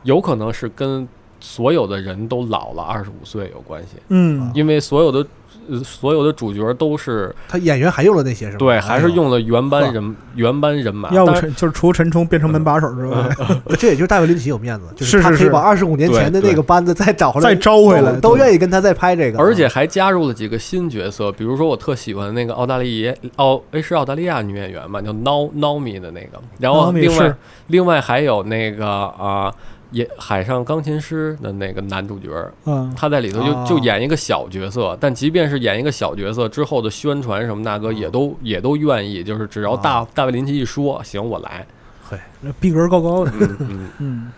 有可能是跟所有的人都老了二十五岁有关系，嗯。因为所有的。呃所有的主角都是他演员还用了那些是吧？对，还是用了原班人原班人马。要不就是除陈冲变成门把手之外，哎，这也就是大卫林奇有面子，就是是是是他可以把二十五年前的那个班子再找回来，再招回来都愿意跟他再拍这个，而且还加入了几个新角色，比如说我特喜欢的那个澳大利亚澳诶是澳大利亚女演员嘛，叫 Now Naomi 的那个，然后另外另外还有那个啊。也海上钢琴师的那个男主角，嗯他在里头就哦就演一个小角色，但即便是演一个小角色之后的宣传什么大哥也都也都愿意，就是只要大大卫林奇一说行我来，嘿，那逼格高高的，嗯嗯 嗯。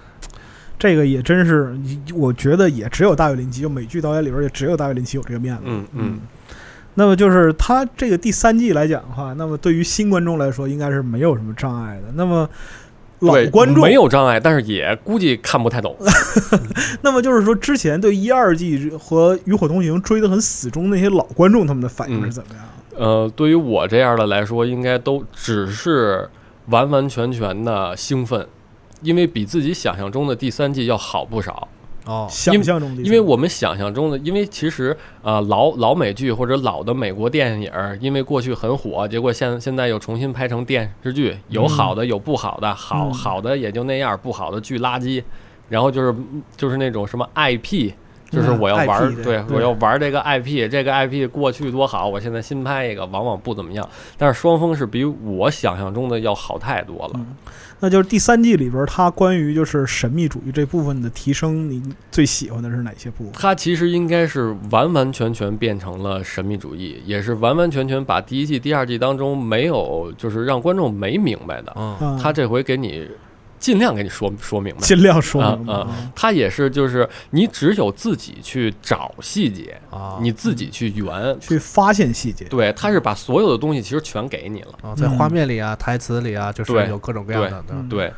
这个也真是，我觉得也只有大卫林奇，就美剧导演里边也只有大卫林奇有这个面子。嗯嗯，那么就是他这个第三季来讲的话，那么对于新观众来说，应该是没有什么障碍的。那么老对，观众没有障碍，但是也估计看不太懂。那么就是说，之前对一二季和《与火同行》追得很死忠那些老观众，他们的反应是怎么样？呃，对于我这样的来说，应该都只是完完全全的兴奋，因为比自己想象中的第三季要好不少。哦，想象中的，因为我们想象中的，因为其实啊、呃老老美剧或者老的美国电影儿，因为过去很火，结果现现在又重新拍成电视剧，有好的有不好的，好嗯好的也就那样，不好的巨垃圾。然后就是就是那种什么 IP，就是我要玩对我要玩这个 IP，这个 IP 过去多好，我现在新拍一个，往往不怎么样。但是双峰是比我想象中的要好太多了。那就是第三季里边，它关于就是神秘主义这部分的提升，你最喜欢的是哪些部分？它其实应该是完完全全变成了神秘主义，也是完完全全把第一季、第二季当中没有就是让观众没明白的，嗯他这回给你尽量给你说说明白，尽量说明白。啊啊，他也是就是你只有自己去找细节，啊。你自己去圆，去发现细节。对，他是把所有的东西其实全给你了。啊，在画面里啊、台词里啊，就是有各种各样的。嗯。对，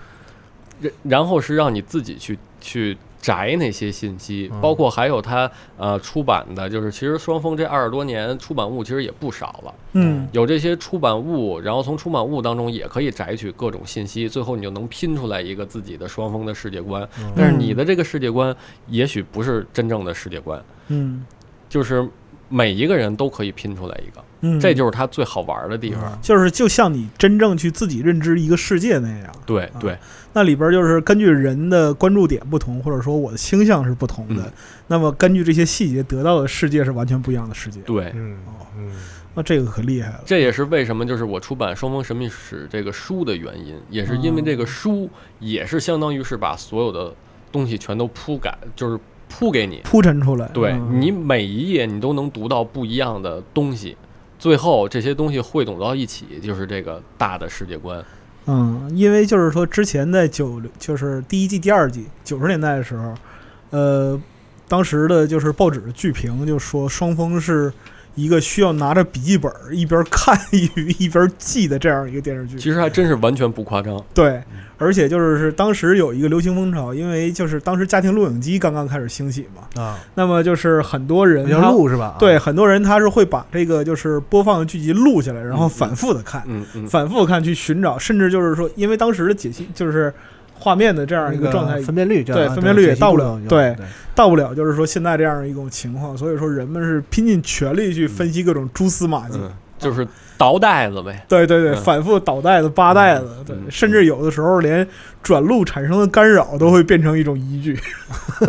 然然后是让你自己去去摘那些信息，嗯。包括还有他呃出版的，就是其实双峰这二十多年出版物其实也不少了，嗯。有这些出版物，然后从出版物当中也可以摘取各种信息，最后你就能拼出来一个自己的双峰的世界观。嗯。但是你的这个世界观也许不是真正的世界观，嗯。就是每一个人都可以拼出来一个，嗯，这就是它最好玩的地方。就是就像你真正去自己认知一个世界那样。对对，那里边就是根据人的关注点不同，或者说我的倾向是不同的，嗯。那么根据这些细节得到的世界是完全不一样的世界。对，嗯嗯，那这个可厉害了。这也是为什么就是我出版《双峰神秘史》这个书的原因，也是因为这个书也是相当于是把所有的东西全都铺改，就是铺给你，铺陈出来，对嗯。你每一页你都能读到不一样的东西，最后这些东西汇总到一起，就是这个大的世界观。嗯，因为就是说之前在九就是第一季、第二季九十年代的时候，呃，当时的就是报纸的剧评就说双峰是一个需要拿着笔记本儿一边看一一边记的这样一个电视剧。其实还真是完全不夸张。对，而且就是是当时有一个流行风潮，因为就是当时家庭录影机刚刚开始兴起嘛，啊，那么就是很多人要他录是吧？啊对，很多人他是会把这个就是播放的剧集录下来，然后反复的看，嗯嗯，反复地看去寻找，甚至就是说，因为当时的解析就是画面的这样一个状态，分辨率对分辨率也到不了对对到不了就是说现在这样一种情况，所以说人们是拼尽全力去分析各种蛛丝马迹。嗯，就是倒带子呗。对对对，嗯反复倒带子、扒带子，对，嗯甚至有的时候连转录产生的干扰都会变成一种依据，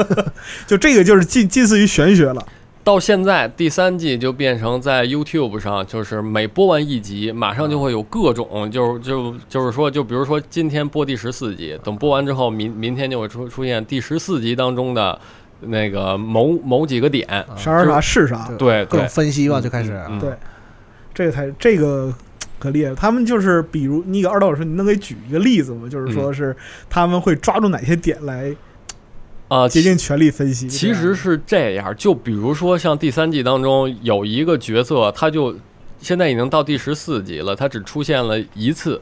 就这个就是近近似于玄学了。到现在第三季就变成在 YouTube 上，就是每播完一集，马上就会有各种，就是就就是说，就比如说今天播第十四集，等播完之后，明明天就会出出现第十四集当中的那个某某几个点，啥啥啥是啥，对对各种，分析吧，就开始。嗯对，这个才这个可厉害。他们就是比如你给二道老师，你能给举一个例子吗？就是说是他们会抓住哪些点来啊，竭尽全力分析。其实是这样，就比如说像第三季当中有一个角色，他就现在已经到第十四集了，他只出现了一次。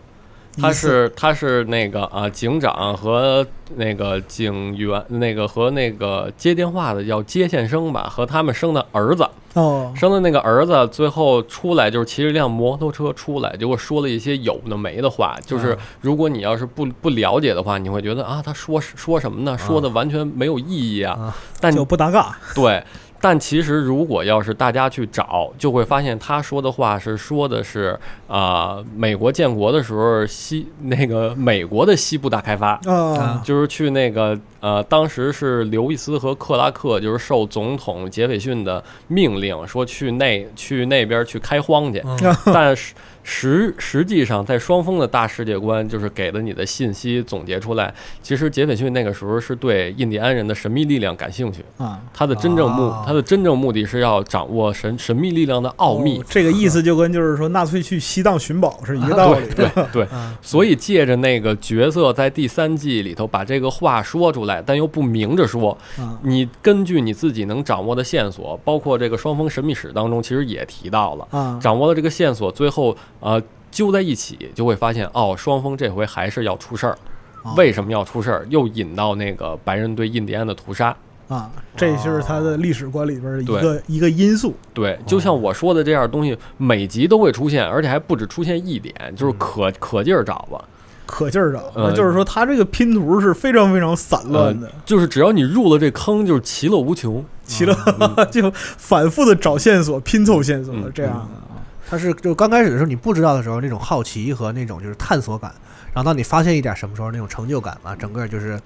他是他是那个啊，警长和那个警员，那个和那个接电话的叫接线生吧，和他们生的儿子，哦，生的那个儿子最后出来就是骑着一辆摩托车出来，结果说了一些有的没的话。就是如果你要是不不了解的话，你会觉得啊，他说说什么呢？说的完全没有意义啊。但就不搭嘎。对，但其实如果要是大家去找，就会发现他说的话是说的是啊、美国建国的时候西那个美国的西部大开发。啊，就是去那个呃，当时是刘易斯和克拉克，就是受总统杰斐逊的命令，说去那去那边去开荒去。但是实实际上，在双峰的大世界观，就是给了你的信息总结出来，其实杰斐逊那个时候是对印第安人的神秘力量感兴趣。啊，他的真正目，哦他的真正目的是要掌握神神秘力量的奥秘哦。这个意思就跟就是说纳粹去西藏寻宝是一个道理。对 对对，所以借着那个角色在第三季里头把这个话说出来，但又不明着说，啊你根据你自己能掌握的线索，包括这个双峰神秘史当中，其实也提到了，啊，掌握了这个线索，最后呃揪在一起，就会发现哦，双峰这回还是要出事儿。哦为什么要出事儿？又引到那个白人对印第安的屠杀。啊，这就是他的历史观里边的一个一个因素。对，就像我说的这样东西，每集都会出现，而且还不止出现一点，就是嗯可可劲儿找吧。可劲儿找，呃就是说他这个拼图是非常非常散乱的，就是只要你入了这坑，就是其乐无穷。其了 就反复的找线索，拼凑线索嗯这样的。它是就刚开始的时候你不知道的时候那种好奇和那种就是探索感，然后当你发现一点什么时候那种成就感啊，整个就是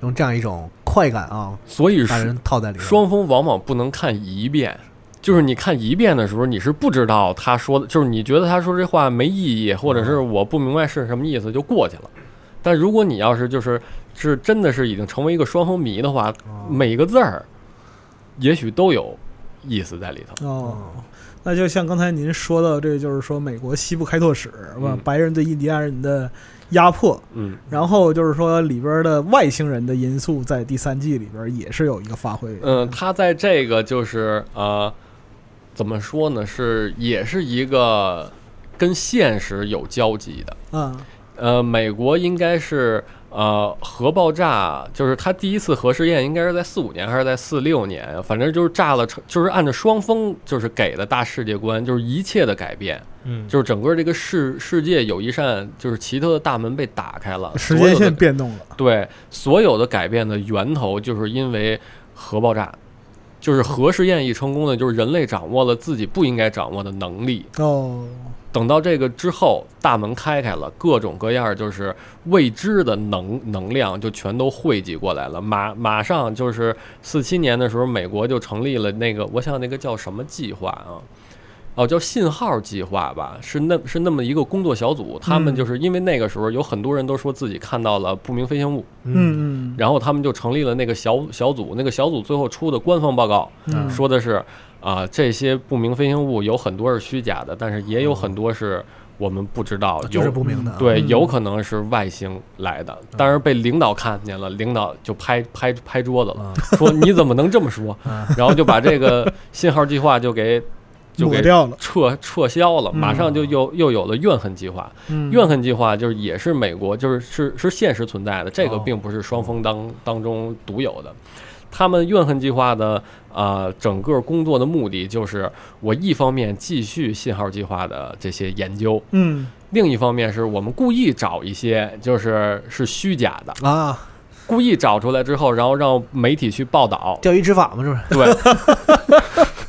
用这样一种快感啊，所以把人套在里面。双峰往往不能看一遍，就是你看一遍的时候，你是不知道他说的，就是你觉得他说这话没意义，或者是我不明白是什么意思就过去了。但如果你要是就是是真的是已经成为一个双峰迷的话，每个字儿也许都有意思在里头。哦，那就像刚才您说到，这就是说美国西部开拓史，是吧？嗯白人对印第安人的压迫，嗯，然后就是说里边的外星人的因素在第三季里边也是有一个发挥。嗯，他在这个就是呃，怎么说呢？是也是一个跟现实有交集的。嗯呃，美国应该是呃核爆炸，就是它第一次核试验应该是在四五年还是在四六年，反正就是炸了成，就是按照双峰就是给的大世界观，就是一切的改变，嗯就是整个这个世世界有一扇就是奇特的大门被打开了，时间线变动了。对，所有的改变的源头就是因为核爆炸，就是核试验一成功呢，就是人类掌握了自己不应该掌握的能力。哦，等到这个之后，大门开开了，各种各样就是未知的能能量就全都汇集过来了。马马上就是四七年的时候，美国就成立了那个，我想那个叫什么计划啊？哦，叫信号计划吧，是那是那么一个工作小组，他们嗯。就是因为那个时候有很多人都说自己看到了不明飞行物，嗯嗯，然后他们就成立了那个小小组，那个小组最后出的官方报告，嗯说的是啊、这些不明飞行物有很多是虚假的，但是也有很多是我们不知道，就是有不明的啊对，嗯有可能是外星来的，当然被领导看见了，领导就拍拍拍桌子了，说你怎么能这么说？然后就把这个信号计划就给就给掉了。撤撤销了，嗯马上就又又有了怨恨计划。嗯，怨恨计划就是也是美国，就是是是现实存在的，这个哦并不是双方当当中独有的。他们怨恨计划的啊、呃整个工作的目的就是，我一方面继续信号计划的这些研究，嗯另一方面是我们故意找一些就是是虚假的，啊，故意找出来之后，然后让媒体去报道，钓鱼执法嘛，是不是？对，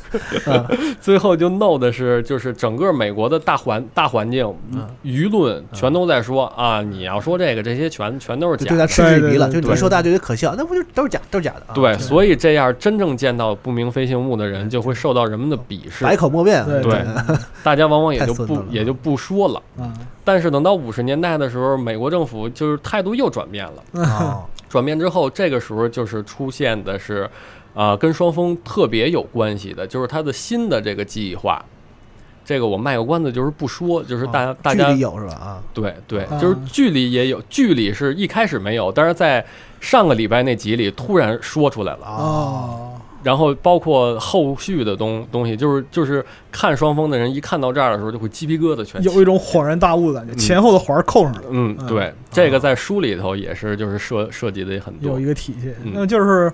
最后就闹的是，就是整个美国的大环大环境、嗯舆论全都在说啊，你要说这个，这些全全都是假的。就对他嗤之以鼻了。就你说大家觉得可笑，那不就都是假，都是假的啊？对，所以这样真正见到不明飞行物的人，就会受到人们的鄙视，百口莫辩。对对 大家往往也就不也就不说了。啊但是等到五十年代的时候，美国政府就是态度又转变了。哦，转变之后，这个时候就是出现的是，啊、跟双峰特别有关系的，就是他的新的这个计划。这个我卖个关子，就是不说，就是大家、哦大家距离有是吧？啊，对对啊，就是剧里也有，剧里是一开始没有，但是在上个礼拜那集里突然说出来了。哦，然后包括后续的东东西，就是就是看双峰的人一看到这儿的时候，就会鸡皮疙瘩全起。有一种恍然大悟的感觉，前后的环儿扣上了，嗯，嗯对，这个在书里头也是就是设设计的也很多有一。个体系。嗯那就是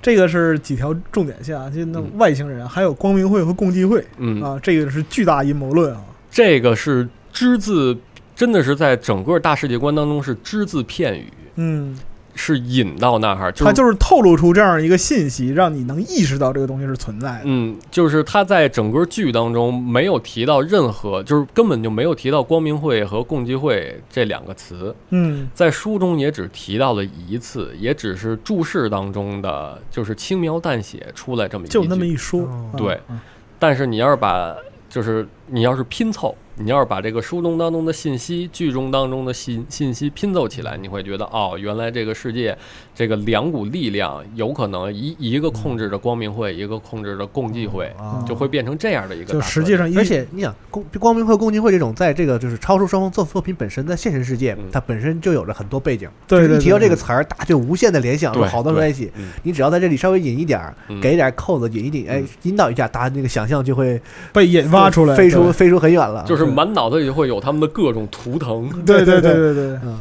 这个是几条重点线啊，就那嗯外星人，还有光明会和共济会嗯，啊，这个是巨大阴谋论啊。这个是只字，真的是在整个大世界观当中是只字片语，嗯，是引到那儿，就是它就是透露出这样一个信息，让你能意识到这个东西是存在的。嗯，就是他在整个剧当中没有提到任何，就是根本就没有提到光明会和共济会这两个词，嗯。在书中也只提到了一次，也只是注释当中的，就是轻描淡写出来这么一就那么一说，对。啊但是你要是把，就是你要是拼凑，你要是把这个书中当中的信息、剧中当中的信信息拼凑起来，你会觉得哦，原来这个世界这个两股力量有可能一一个控制着光明会，一个控制着共济会，啊就会变成这样的一个就实际上，而且你想，光光明会、共济会这种，在这个就是超出双方作作品本身，在现实世界嗯，它本身就有着很多背景。对对就是一提到这个词儿，大家就无限的联想，对好多在一起。嗯你只要在这里稍微引一点给一点扣子，引一点，哎，引导一下，大家那个想象就会被引发出来，对飞出飞出很远了。就是满脑子里会有他们的各种图腾。对对对对对，嗯，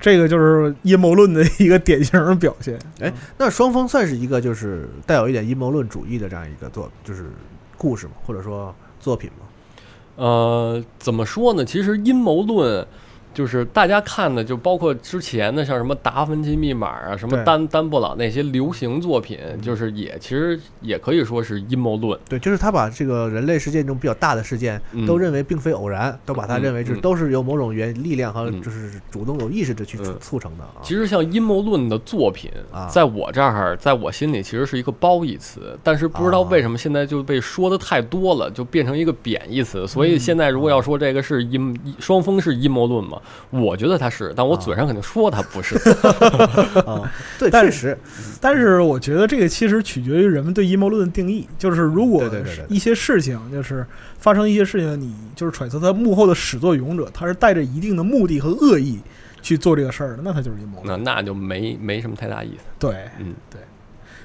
这个就是阴谋论的一个典型的表现。哎那双方算是一个就是带有一点阴谋论主义的这样一个作，就是故事嘛，或者说作品嘛。呃，怎么说呢？其实阴谋论，就是大家看的，就包括之前的像什么《达芬奇密码》啊，什么丹丹布朗那些流行作品，就是也其实也可以说是阴谋论。对，就是他把这个人类事件中比较大的事件，嗯。都认为并非偶然，都把它嗯认为就是嗯。都是由某种原力量和嗯。就是主动有意识的去促成的啊。其实像阴谋论的作品啊，在我这儿，在我心里其实是一个褒义词，但是不知道为什么现在就被说的太多了，就变成一个贬义词。所以现在如果要说这个是阴双峰是阴谋论嘛，我觉得他是，但我嘴上肯定说他不是。啊，对，但确实，但是我觉得这个其实取决于人们对阴谋论的定义，就是如果一些事情就是发生一些事情，你就是揣测他幕后的始作俑者，他是带着一定的目的和恶意去做这个事儿的，那他就是阴谋论。那那就没没什么太大意思。对，嗯，对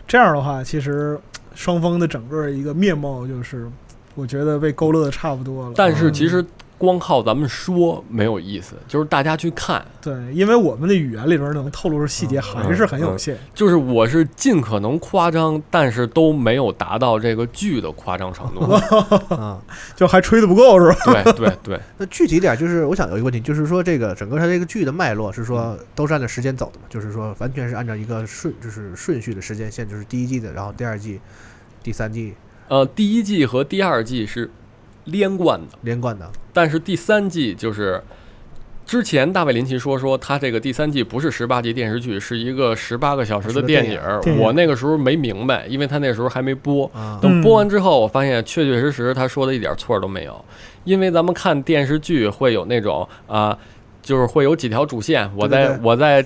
这样的话，其实双方的整个一个面貌就是，我觉得被勾勒的差不多了。但是其实光靠咱们说没有意思，就是大家去看。对，因为我们的语言里边能透露出细节还是很有嗯限。就是我是尽可能夸张，但是都没有达到这个剧的夸张程度。啊，就还吹的不够是吧？对对对，那具体点就是，我想有一个问题，就是说这个整个它这个剧的脉络是嗯说都是按照时间走的嘛，就是说完全是按照一个顺就是顺序的时间线，就是第一季的，然后第二季、第三季呃，第一季和第二季是连贯的，连贯的。但是第三季就是之前大卫林奇说说他这个第三季不是十八集电视剧，是一个十八个小时的电影儿。电影我那个时候没明白，因为他那时候还没播。啊等播完之后，我发现确确实实他说的一点错都没有。因为咱们看电视剧会有那种啊、就是会有几条主线，我在对对对我在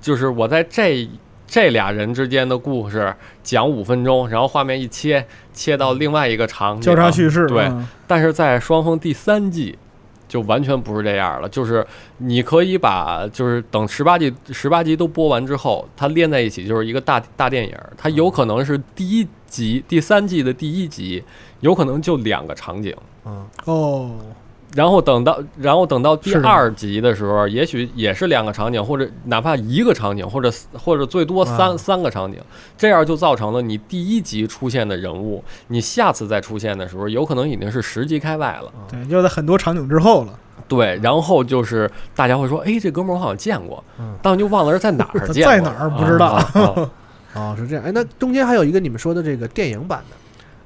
就是我在这这俩人之间的故事讲五分钟，然后画面一切切到另外一个场景，交叉叙事，对嗯。但是在双峰第三季就完全不是这样了，就是你可以把就是等十八季十八集都播完之后，它连在一起就是一个大大电影儿，它有可能是第一集第三季的第一集，有可能就两个场景。嗯，哦，然后等到，然后等到第二集的时候，也许也是两个场景，或者哪怕一个场景，或者或者最多三、啊三个场景，这样就造成了你第一集出现的人物，你下次再出现的时候，有可能已经是十集开外了。对，就在很多场景之后了。对，然后就是大家会说，哎，这哥们儿我好像见过，嗯。但我就忘了是在哪儿 见过，在哪儿不知道。啊是这样。哎，那中间还有一个你们说的这个电影版的，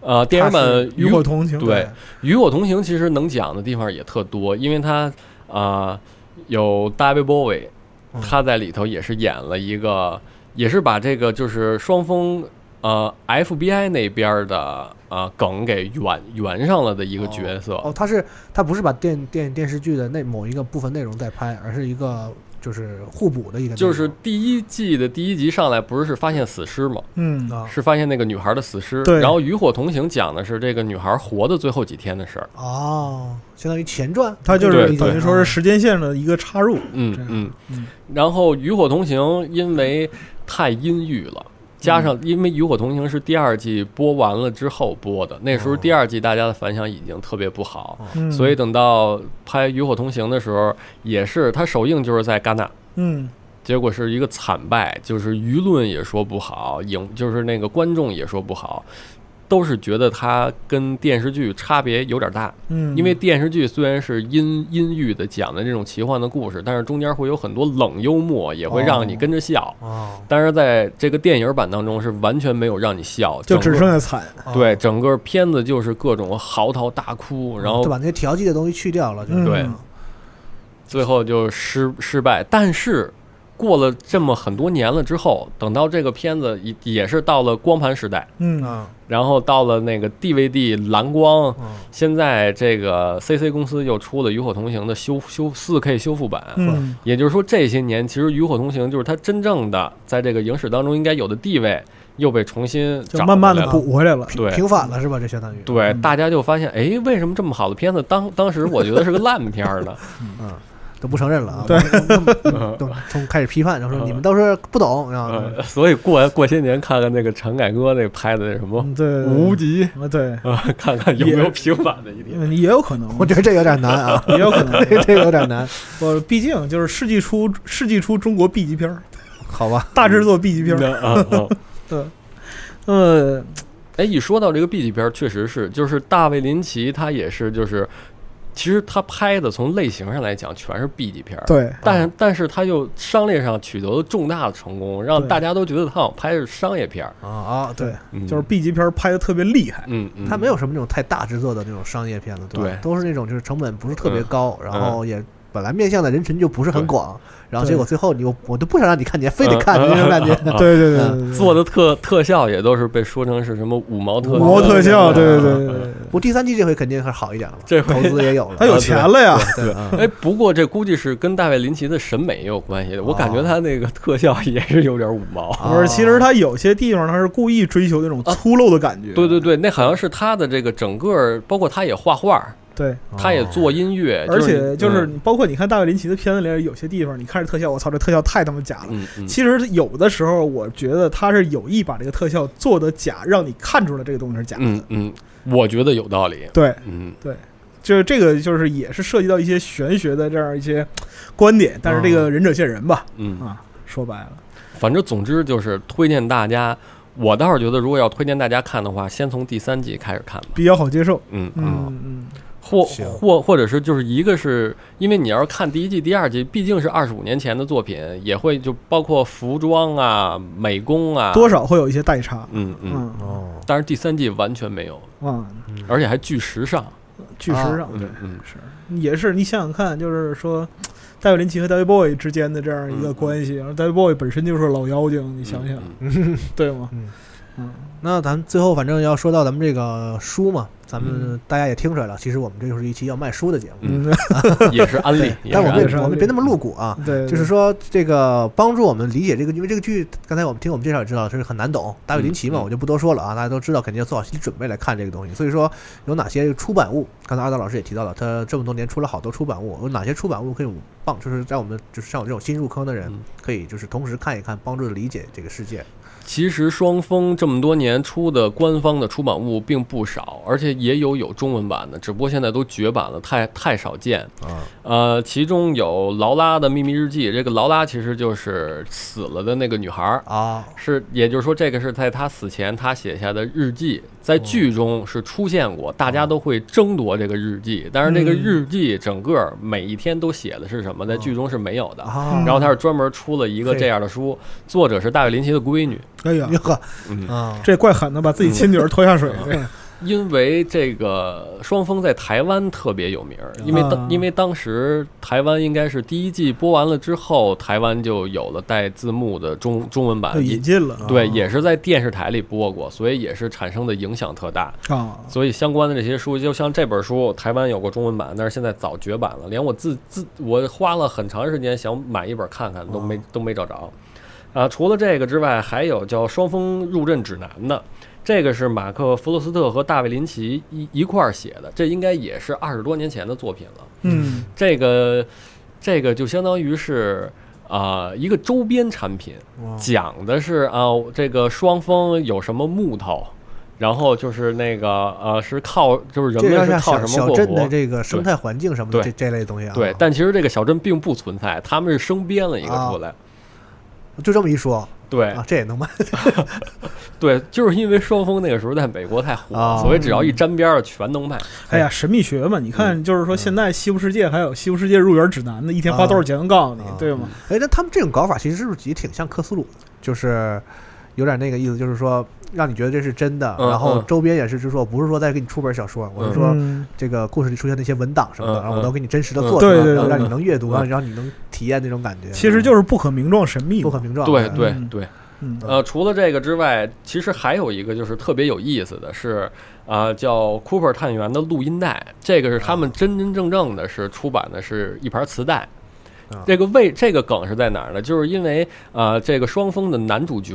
呃，电影版《与我同行，对，《与我同行》其实能讲的地方也特多，因为他啊、有 David Bowie，嗯他在里头也是演了一个，也是把这个就是双峰呃 FBI 那边的呃梗给圆圆上了的一个角色。哦，他是他不是把电电电视剧的那某一个部分内容在拍，而是一个就是互补的一个，就是第一季的第一集上来，不是是发现死尸吗？嗯，啊是发现那个女孩的死尸。对然后《与火同行》讲的是这个女孩活的最后几天的事儿。哦，相当于前传，它就是等于说是时间线的一个插入。嗯嗯嗯然后《与火同行》因为太阴郁了。加上，因为《与火同行》是第二季播完了之后播的，那时候第二季大家的反响已经特别不好，嗯，所以等到拍《与火同行》的时候，也是它首映就是在戛纳，嗯。结果是一个惨败，就是舆论也说不好，影就是那个观众也说不好，都是觉得它跟电视剧差别有点大。嗯，因为电视剧虽然是阴阴郁的讲的这种奇幻的故事，但是中间会有很多冷幽默，也会让你跟着笑。哦，但是在这个电影版当中是完全没有让你笑，就只剩下惨。哦对整个片子就是各种嚎啕大哭，然后就把那些调剂的东西去掉了，就对最后就失失败。但是过了这么很多年了之后，等到这个片子也也是到了光盘时代，嗯啊，然后到了那个 DVD 蓝光，嗯现在这个 CC 公司又出了《与火同行》的修修 4K 修复版。嗯也就是说，这些年其实《与火同行》就是它真正的在这个影史当中应该有的地位，又被重新就慢慢的补回来了。对平反了是吧？这相当于对，嗯大家就发现，哎，为什么这么好的片子，当当时我觉得是个烂片儿呢？嗯，都不承认了啊，对嗯 都 从开始批判，然后说你们都是不懂啊，呃，所以过过些年看看那个陈凯歌那拍的那什么嗯对，无极啊对，啊，看看有没有平反的一天。嗯也有可能，我觉得这有点难啊，也有可能。这这有点难，我毕竟就是世纪初，世纪初中国 B 级片儿，好吧？大制作 B 级片儿。啊啊！呃，哎，一说到这个 B 级片儿，确实是，就是大卫林奇他也是就是其实他拍的从类型上来讲全是 B 级片儿，对，但但是他又商业上取得了重大的成功，让大家都觉得他好像拍的是商业片儿，啊啊，对，嗯。就是 B 级片儿拍的特别厉害。嗯嗯，它没有什么那种太大制作的那种商业片子，对都是那种就是成本不是特别嗯。高，然后也本来面向的人群就不是很广，然后结果最后你又我都不想让你看，你还非得看，嗯那种感觉。嗯对对对做的特特效也都是被说成是什么五毛特五毛特效，对对对对对，不过第三季这回肯定是好一点了，这回投资也有了，他有钱了呀。对，嗯。哎，不过这估计是跟大卫林奇的审美也有关系的。我感觉哦他那个特效也是有点五毛。不是，其实他有些地方他是故意追求那种粗陋的感觉。对对对，那好像是他的这个整个，包括他也画画，对，他也做音乐，而是且就是嗯包括你看大卫林奇的片子里，有些地方你看着特效，我操，这特效太他妈假了。其实有的时候，我觉得他是有意把这个特效做的假，让你看出来这个东西是假的。嗯嗯，我觉得有道理。对，嗯对就是这个，就是也是涉及到一些玄学的这样一些观点，但是这个仁者见仁吧。嗯，啊，说白了，反正总之就是推荐大家。我倒是觉得，如果要推荐大家看的话，先从第三季开始看吧。比较好接受。嗯嗯嗯，或或或者是就是一个是因为你要是看第一季、第二季，毕竟是二十五年前的作品，也会就包括服装啊、美工啊，多少会有一些代差。嗯嗯。嗯哦，但是第三季完全没有，嗯，而且还巨时尚。巨时尚，对嗯，嗯，是也是。你想想看，就是说，戴维林奇和 David Bowie 之间的这样一个关系，然后 David Bowie 本身就是老妖精，你想想，嗯 对吗？嗯嗯，那咱最后反正要说到咱们这个书嘛，咱们嗯大家也听出来了，其实我们这就是一期要卖书的节目，也是安利，也但我们也是我们别那么露骨啊。对，就是说，这个帮助我们理解这个，因为这个剧，刚才我们听我们介绍也知道，这是很难懂。大卫林奇嘛，嗯我就不多说了啊，大家都知道，肯定要做好心理准备来看这个东西。所以说，有哪些出版物？刚才二刀老师也提到了，他这么多年出了好多出版物，有哪些出版物可以帮，就是在我们就是像我这种新入坑的人嗯，可以就是同时看一看，帮助理解这个世界。其实双峰这么多年出的官方的出版物并不少，而且也有有中文版的，只不过现在都绝版了，太太少见。啊，呃，其中有劳拉的秘密日记，这个劳拉其实就是死了的那个女孩儿，啊，是，也就是说，这个是在她死前她写下的日记，在剧中是出现过，大家都会争夺这个日记，但是那个嗯日记整个每一天都写的是什么，在剧中是没有的。啊，然后他是专门出了一个这样的书，作者是大卫林奇的闺女。哎呀，呵嗯，啊，这怪狠的，把自己亲女儿拖下水。对因为这个双峰在台湾特别有名儿，因为当、啊因为当时台湾应该是第一季播完了之后，台湾就有了带字幕的中中文版就，引进了对，也是在电视台里播过，所以也是产生的影响特大。啊，所以相关的这些书，就像这本书，台湾有过中文版，但是现在早绝版了。连我自自我花了很长时间想买一本看看，都没都没找着。啊，除了这个之外，还有叫《双峰入阵指南》的，这个是马克·弗洛斯特和大卫·林奇一一块儿写的，这应该也是二十多年前的作品了。嗯这个这个就相当于是啊、一个周边产品，讲的是啊、这个双峰有什么木头，然后就是那个呃是靠就是人们是靠什么过活？镇的这个生态环境什么这这类东西啊，对，但其实这个小镇并不存在，他们是生编了一个啊出来。就这么一说对啊，这也能卖 对，就是因为双峰那个时候在美国太火，啊所以只要一沾边儿的全能卖。哎呀，神秘学嘛，你看，就是说现在西部世界还有西部世界入园指南呢，一天花多少钱？告诉你啊，对吗？哎，那他们这种搞法其实是不是也挺像克苏鲁的？就是有点那个意思，就是说让你觉得这是真的，嗯然后嗯周边也是，就是说不是说再给你出本小说，我是说嗯这个故事里出现那些文档什么的，嗯然后我都给你真实的嗯做出来，对对对然后让你能阅读，嗯让让你能体验那种感觉。其实就是不可名状神秘。不可名状。对对对，嗯呃，除了这个之外，其实还有一个就是特别有意思的是，啊、叫 Cooper 探员的录音带，这个是他们真真正正的是出版的是一盘磁带。啊这个为这个梗是在哪儿呢？就是因为呃，这个双峰的男主角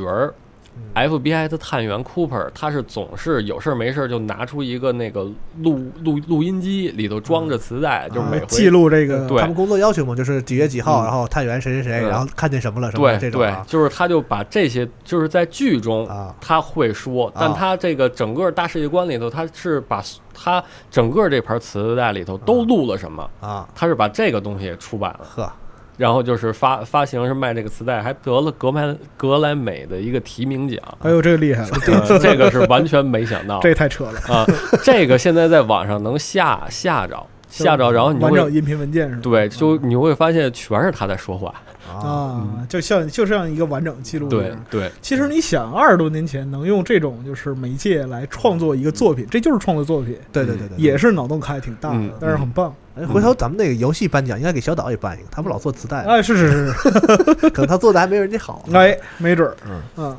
FBI 的探员 Cooper，他是总是有事儿没事儿就拿出一个那个录录录音机，里头装着磁带，就是每回啊记录这个他们工作要求嘛，就是几月几号，嗯。然后探员谁谁谁，嗯。然后看见什么了什么对对的这种啊，就是他就把这些就是在剧中啊他会说，但他这个整个大世界观里头，他是把他整个这盘磁带里头都录了什么，啊，他是把这个东西出版了，呵，然后就是发发行是卖这个磁带，还得了格麦格莱美的一个提名奖。哎呦，这个厉害了，呃这个是完全没想到这太扯了。啊！这个现在在网上能下下着，下着，然后你就会完整音频文件是吧？对，就你会发现全是他在说话。啊，就像就这样一个完整记录对。对，其实你想，二十多年前能用这种就是媒介来创作一个作品，这就是创作作品，对对对对，也是脑洞开挺大的嗯，但是很棒。哎，回头咱们那个游戏颁奖应该给小岛也颁一个，他不老做磁带。吗，哎，是是是。是，可能他做的还没人家好。哎，没准儿，嗯。嗯。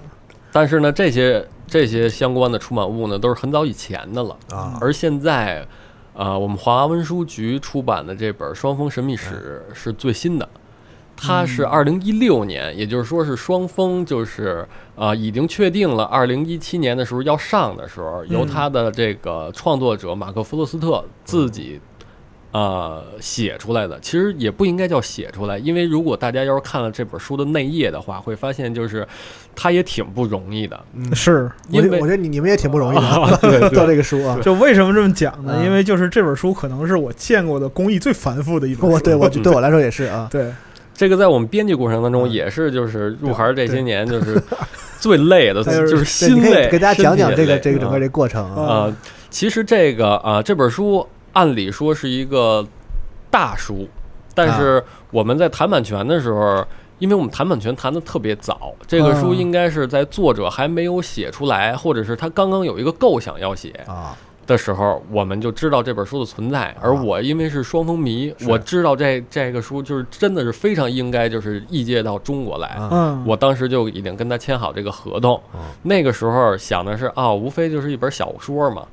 但是呢，这些这些相关的出版物呢，都是很早以前的了。啊。而现在，呃，我们华文书局出版的这本《双峰神秘史》是最新的，它是二零一六年，也就是说是双峰就是呃已经确定了二零一七年的时候要上的时候，由他的这个创作者马克·弗洛斯特自己。呃，写出来的其实也不应该叫写出来，因为如果大家要是看了这本书的内页的话，会发现就是他也挺不容易的。嗯，是。因为我觉得你你们也挺不容易的，对对 做这个书啊。就为什么这么讲呢？嗯因为就是这本书可能是我见过的工艺最繁复的一本书。我对我对我来说也是啊。对，这个在我们编辑过程当中嗯。也是，就是入行这些年就是最累的，就是心累。给大家讲讲这个这个整个啊这过程啊。呃，其实这个啊、这本书按理说是一个大书，但是我们在谈版权的时候，因为我们谈版权谈的特别早，这个书嗯。应该是在作者还没有写出来，或者是他刚刚有一个构想要写啊的时候，我们就知道这本书的存在。而我因为是双峰迷，是我知道这这个书就是真的是非常应该就是译介到中国来。啊嗯，我当时就已经跟他签好这个合同，那个时候想的是啊，无非就是一本小说嘛。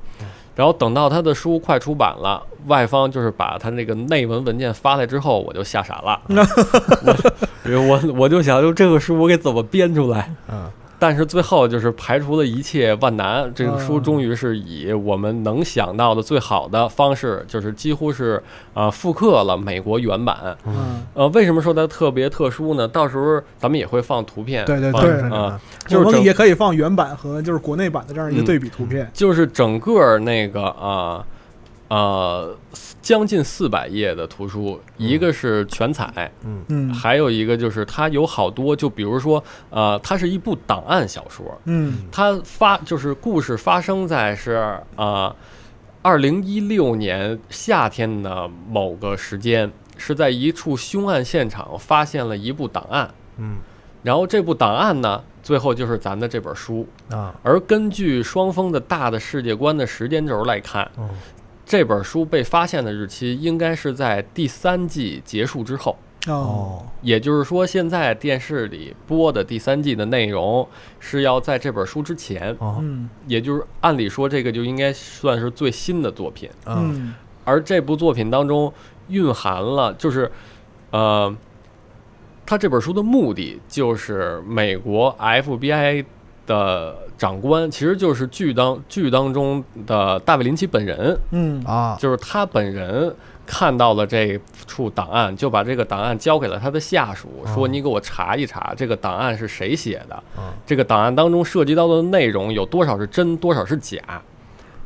然后等到他的书快出版了，外方就是把他那个内文文件发来之后，我就吓傻了。我我我就想，就这个书我给怎么编出来？嗯但是最后就是排除了一切万难，这个书嗯终于是以我们能想到的最好的方式，就是几乎是啊、呃复刻了美国原版。嗯，呃，为什么说它特别特殊呢？到时候咱们也会放图片，放对对对啊、我就是也可以放原版和就是国内版的这样一个对比图片。就是整个那个啊呃将近四百页的图书，一个是全彩，嗯。还有一个就是它有好多，就比如说呃，它是一部档案小说，嗯。它发就是故事发生在是啊二零一六年夏天的某个时间，是在一处凶案现场发现了一部档案，嗯。然后这部档案呢，最后就是咱的这本书。啊。而根据双峰的大的世界观的时间轴来看，哦这本书被发现的日期应该是在第三季结束之后。哦哦也就是说，现在电视里播的第三季的内容是要在这本书之前，哦嗯也就是按理说这个就应该算是最新的作品。嗯嗯而这部作品当中蕴含了，就是，呃，他这本书的目的就是美国 FBI 的长官，其实就是剧当剧当中的大卫林奇本人，嗯。啊。就是他本人看到了这处档案，就把这个档案交给了他的下属，说你给我查一查这个档案是谁写的，这个档案当中涉及到的内容有多少是真，多少是假。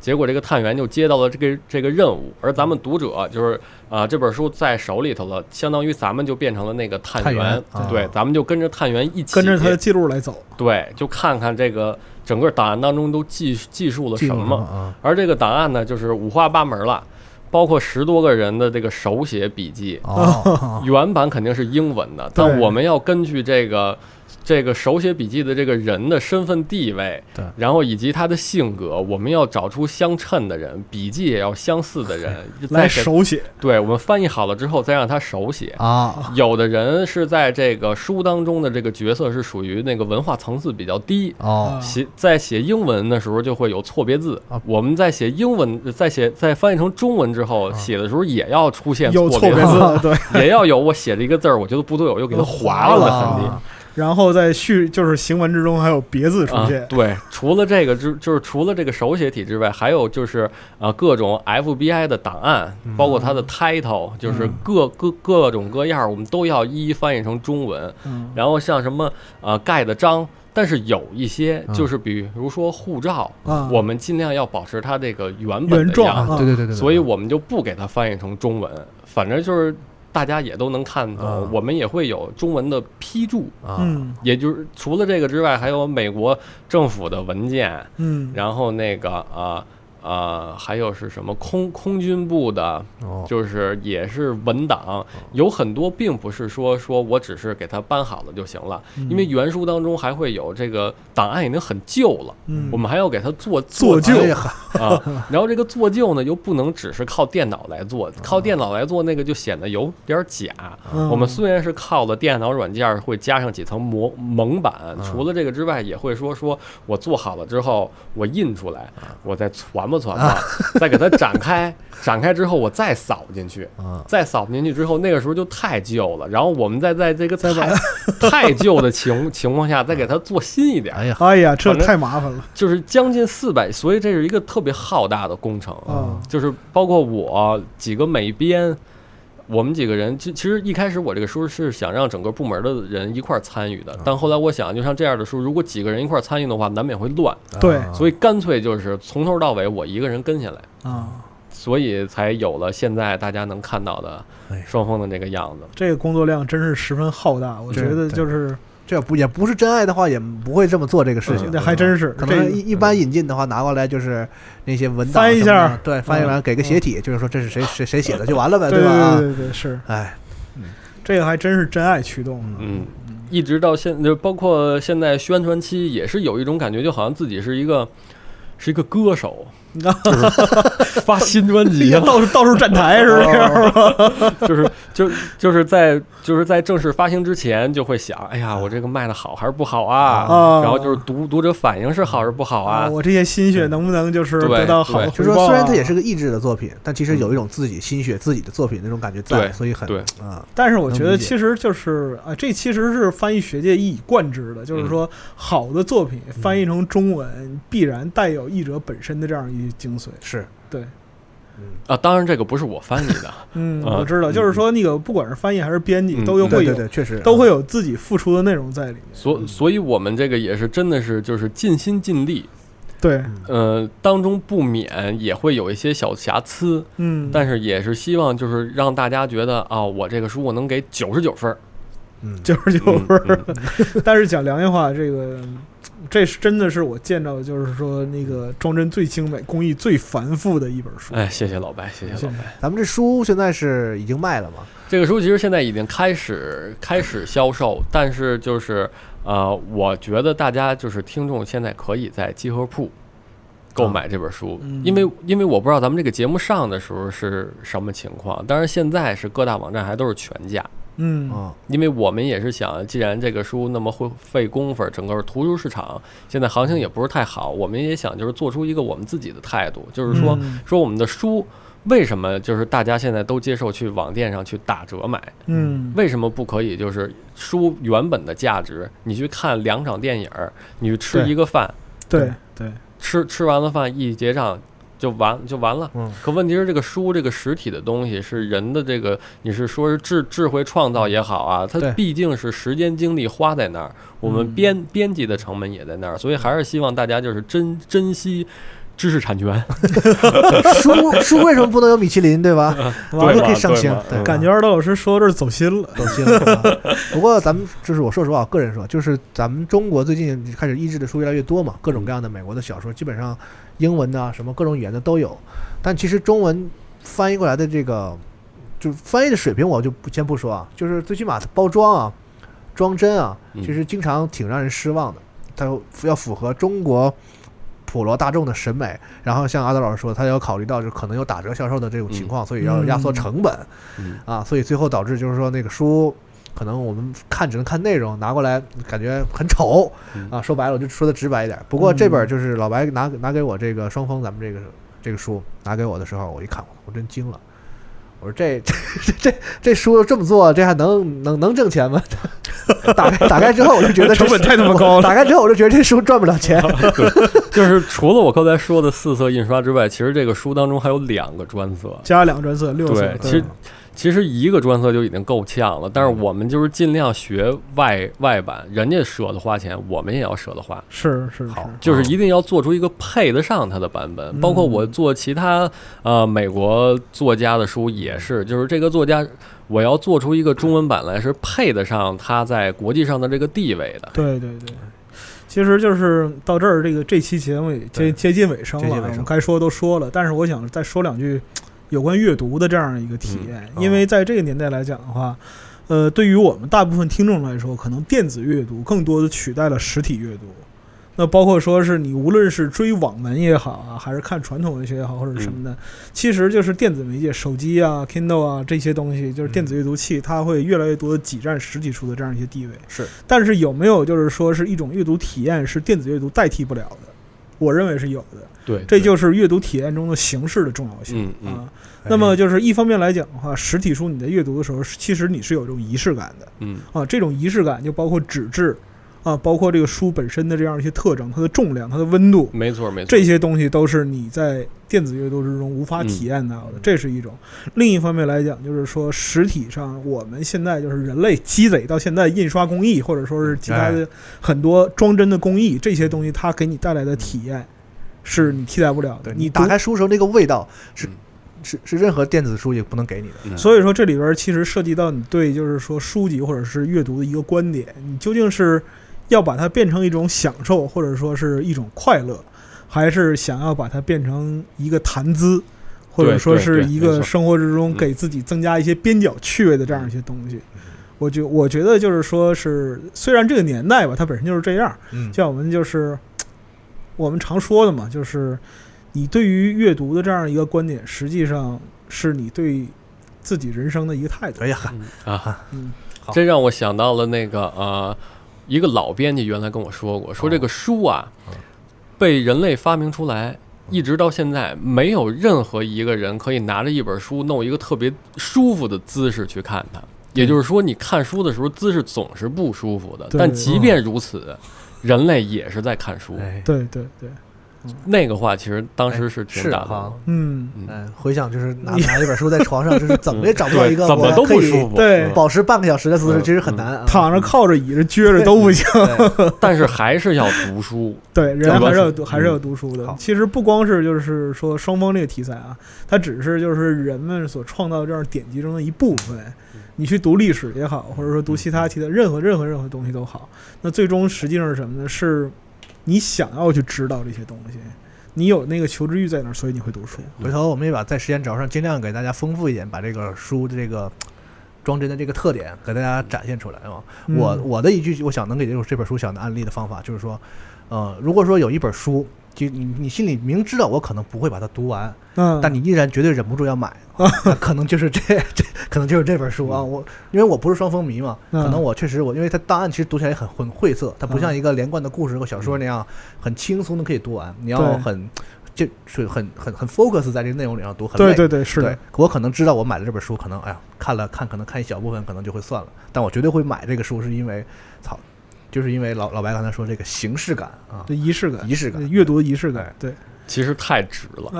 结果这个探员就接到了这个这个任务，而咱们读者就是啊、这本书在手里头了，相当于咱们就变成了那个探探员员，啊。对，咱们就跟着探员一起跟着他的记录来走。对，就看看这个整个档案当中都记记述了什么。啊。而这个档案呢，就是五花八门了，包括十多个人的这个手写笔记。哦。原版肯定是英文的，但我们要根据这个这个手写笔记的这个人的身份地位，对然后以及他的性格，我们要找出相称的人，笔记也要相似的人，再来手写。对我们翻译好了之后，再让他手写。啊有的人是在这个书当中的这个角色是属于那个文化层次比较低，哦写在写英文的时候就会有错别字啊。我们在写英文，在写在翻译成中文之后，写的时候也要出现错别字，对，也要有我写了一个字儿，我觉得不对，我又给它划了的痕迹。啊然后在序就是行文之中还有别字出啊现，，对，除了这个之，就是除了这个手写体之外，还有就是呃各种 FBI 的档案，包括它的 title，就是各各各种各样，我们都要一一翻译成中文。嗯。然后像什么呃盖的章，但是有一些就是比如说护照，啊，我们尽量要保持它这个原本原状的样子，啊。对对对对，所以我们就不给它翻译成中文，反正就是大家也都能看懂，啊。我们也会有中文的批注。啊。嗯。也就是除了这个之外，还有美国政府的文件，嗯。然后那个啊啊，还有是什么空空军部的，哦，就是也是文档，有很多并不是说说我只是给它搬好了就行了，因为原书当中还会有这个档案已经很旧了，嗯。我们还要给它做做旧。啊，然后这个做旧呢又不能只是靠电脑来做，靠电脑来做那个就显得有点假。嗯。我们虽然是靠了电脑软件会加上几层模蒙版，除了这个之外，也会说说我做好了之后我印出来，我再传吧传吧，再给它展开，展开之后我再扫进去，啊，再扫进去之后，那个时候就太旧了，然后我们再在这个太 太旧的情情况下再给它做新一点，哎呀，哎呀，这太麻烦了就是将近四百，所以这是一个特别浩大的工程。啊！就是包括我几个美编，我们几个人，其其实一开始我这个书是想让整个部门的人一块儿参与的，但后来我想，就像这样的书，如果几个人一块儿参与的话，难免会乱，对。啊所以干脆就是从头到尾我一个人跟下来，啊，所以才有了现在大家能看到的哎。双方的这个样子。这个工作量真是十分浩大，我觉得就是这不也不是真爱的话，也不会这么做这个事情。那还真是可这能一一般引进的话，拿过来就是那些文档翻一下对，翻译完给个斜体，就是说这是谁谁谁写的就完了呗，对吧？啊，对对对是，哎，这个还真是真爱驱动的。嗯，一直到现，就包括现在宣传期，也是有一种感觉，就好像自己是一个是一个歌手，就是发新专辑，到处到处站台是不是？就是 就就是在就是在正式发行之前就会想，哎呀，我这个卖的好还是不好啊？啊然后就是读读者反应是好是不好啊？我这些心血能不能就是得到好就是说？虽然它也是个益智的作品，但其实有一种自己心血自己的作品那种感觉在，对所以很对啊，但是我觉得其实就是啊，这其实是翻译学界一以贯之的，就是说好的作品翻译成中文必然带有译者本身的这样一精髓。是对，啊，当然这个不是我翻译的，嗯，啊我知道，就是说那个不管是翻译还是编辑，嗯都有会有对对对，确实都会有自己付出的内容在里面。所所以我们这个也是真的是就是尽心尽力，对，呃，当中不免也会有一些小瑕疵，嗯，但是也是希望就是让大家觉得啊、我这个书我能给九十九分儿，嗯，九十九嗯分 但是讲良心话，这个这是真的是我见到的，就是说那个装帧最精美、工艺最繁复的一本书。哎，谢谢老白，谢谢老白。咱们这书现在是已经卖了吗？这个书其实现在已经开始开始销售，但是就是呃，我觉得大家就是听众现在可以在集合铺购买这本书，嗯因为因为我不知道咱们这个节目上的时候是什么情况，当然现在是各大网站还都是全价。嗯。啊，因为我们也是想，既然这个书那么会费功夫，整个图书市场现在行情也不是太好，我们也想就是做出一个我们自己的态度，就是说、嗯。说我们的书为什么就是大家现在都接受去网店上去打折买，嗯。为什么不可以就是书原本的价值，你去看两场电影儿，你去吃一个饭，对对，吃吃完了饭一结账就完就完了。嗯可问题是，这个书这个实体的东西是人的这个，你是说是智智慧创造也好啊，它毕竟是时间精力花在那儿，我们嗯编编辑的成本也在那儿，所以还是希望大家就是珍珍惜知识产权。书书为什么不能有米其林，对吧？完了都可以上星感觉二道老师说到这儿走心了。走心了。啊 不过咱们就是我说实话，我个人说，就是咱们中国最近开始译制的书越来越多嘛，各种各样的美国的小说，基本上英文的啊什么各种语言的都有。但其实中文翻译过来的这个，就翻译的水平我就不先不说啊，就是最起码它包装啊、装帧啊，嗯其实经常挺让人失望的。它要符合中国。普罗大众的审美，然后像阿德老师说，他要考虑到就可能有打折销售的这种情况，所以要压缩成本。嗯啊，所以最后导致就是说那个书，可能我们看只能看内容，拿过来感觉很丑嗯啊。说白了，我就说的直白一点。不过这本就是老白拿拿给我这个双峰咱们这个这个书拿给我的时候，我一看，我真惊了。我说这 这这这书这么做，这还能能能挣钱吗？打开打开之后，我就觉得 成本太他妈高了打开之后，我就觉得这书赚不了钱。就是除了我刚才说的四色印刷之外，其实这个书当中还有两个专色。加两个专色，六色对，。其实其实一个专色就已经够呛了，但是我们就是尽量学外外版，人家舍得花钱，我们也要舍得花。是是是，就是一定要做出一个配得上它的版本。包括我做其他呃美国作家的书也是，就是这个作家我要做出一个中文版来是配得上他在国际上的这个地位的。对对对。其实就是到这儿，这个这期节目也接接近尾声了，接近尾声我们该说都说了，但是我想再说两句有关阅读的这样一个体验，因为在这个年代来讲的话，呃，对于我们大部分听众来说，可能电子阅读更多的取代了实体阅读。那包括说是你无论是追网文也好啊，还是看传统文学也好，或者什么的，其实就是电子媒介，手机啊、Kindle 啊这些东西，就是电子阅读器，它会越来越多的挤占实体书的这样一些地位。是，但是有没有就是说是一种阅读体验是电子阅读代替不了的？我认为是有的。对，这就是阅读体验中的形式的重要性、啊。那么就是一方面来讲的话，实体书你在阅读的时候，其实你是有这种仪式感的嗯啊。这种仪式感就包括纸质啊，包括这个书本身的这样一些特征，它的重量、它的温度，没错没错，这些东西都是你在电子阅读之中无法体验到的，这是一种。另一方面来讲，就是说实体上我们现在就是人类积累到现在印刷工艺，或者说是其他的很多装帧的工艺，这些东西它给你带来的体验是你替代不了的。你打开书时候那个味道是嗯是是任何电子书也不能给你的。嗯所以说这里边其实涉及到你对就是说书籍或者是阅读的一个观点，你究竟是要把它变成一种享受，或者说是一种快乐，还是想要把它变成一个谈资，或者说是一个生活之中给自己增加一些边角趣味的这样一些东西？我觉我觉得就是说是，虽然这个年代吧，它本身就是这样，嗯，像我们就是我们常说的嘛，就是你对于阅读的这样一个观点，实际上是你对自己人生的一个态度。哎呀，啊，嗯，这让我想到了那个呃，一个老编辑原来跟我说过，说这个书啊，被人类发明出来。一直到现在，没有任何一个人可以拿着一本书弄一个特别舒服的姿势去看它。也就是说，你看书的时候姿势总是不舒服的。但即便如此，人类也是在看书。哎，对对对，那个话其实当时是挺是打动哈的。嗯，嗯，回想就是拿拿一本书在床上，就是怎么也找不到一个 怎么我可以都不舒服。对嗯保持半个小时的姿势，嗯其实很难啊。躺着、靠着、倚着、撅着都不行。但是还是要读书。对，人这个还是要读，还是要读书的。其实不光是就是说双方这个题材啊，它只是就是人们所创造这样典籍中的一部分。你去读历史也好，或者说读其他题材任何任何任何东西都好，那最终实际上是什么呢？是你想要去知道这些东西，你有那个求知欲在那儿，所以你会读书。回头我们也把在时间轴上尽量给大家丰富一点，把这个书的这个装帧的这个特点给大家展现出来啊。嗯我我的一句我想能给这这本书想的案例的方法就是说，呃，如果说有一本书，就你你心里明知道我可能不会把它读完，嗯，但你依然绝对忍不住要买，那可能就是这 这可能就是这本书啊。我因为我不是双风迷嘛，嗯可能我确实我因为它档案其实读起来也很很晦涩，它不像嗯一个连贯的故事和小说那样很轻松的可以读完，你要很就是很很很 focus 在这个内容里上读，很累。对对对，是的，，我可能知道我买了这本书，可能哎呀看了看，可能看一小部分，可能就会算了。但我绝对会买这个书，是因为操，就是因为老老白刚才说这个形式感啊，这仪式感，仪式感阅读的仪式感，对，其实太值了。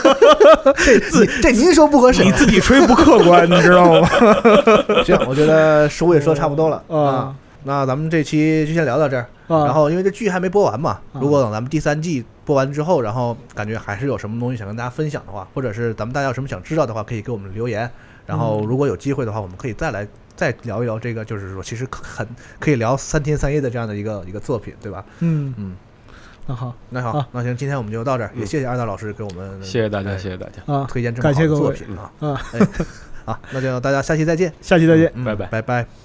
这自这您说不合适你，自己吹不客观，你知道吗？行，我觉得书也说差不多了啊啊。那咱们这期就先聊到这儿。啊，然后因为这剧还没播完嘛，啊如果等咱们第三季播完之后，然后感觉还是有什么东西想跟大家分享的话，或者是咱们大家有什么想知道的话，可以给我们留言。然后嗯如果有机会的话，我们可以再来再聊一聊这个，就是说其实很可以聊三天三夜的这样的一个一个作品，对吧？嗯。嗯，那好。那好好，那行，今天我们就到这儿，也嗯谢谢二大老师给我们谢谢大家，哎谢谢大家，啊，推荐这么好的作感谢各位。品啊。啊，哎，好，那就大家下期再见，下期再见。嗯拜拜。拜拜。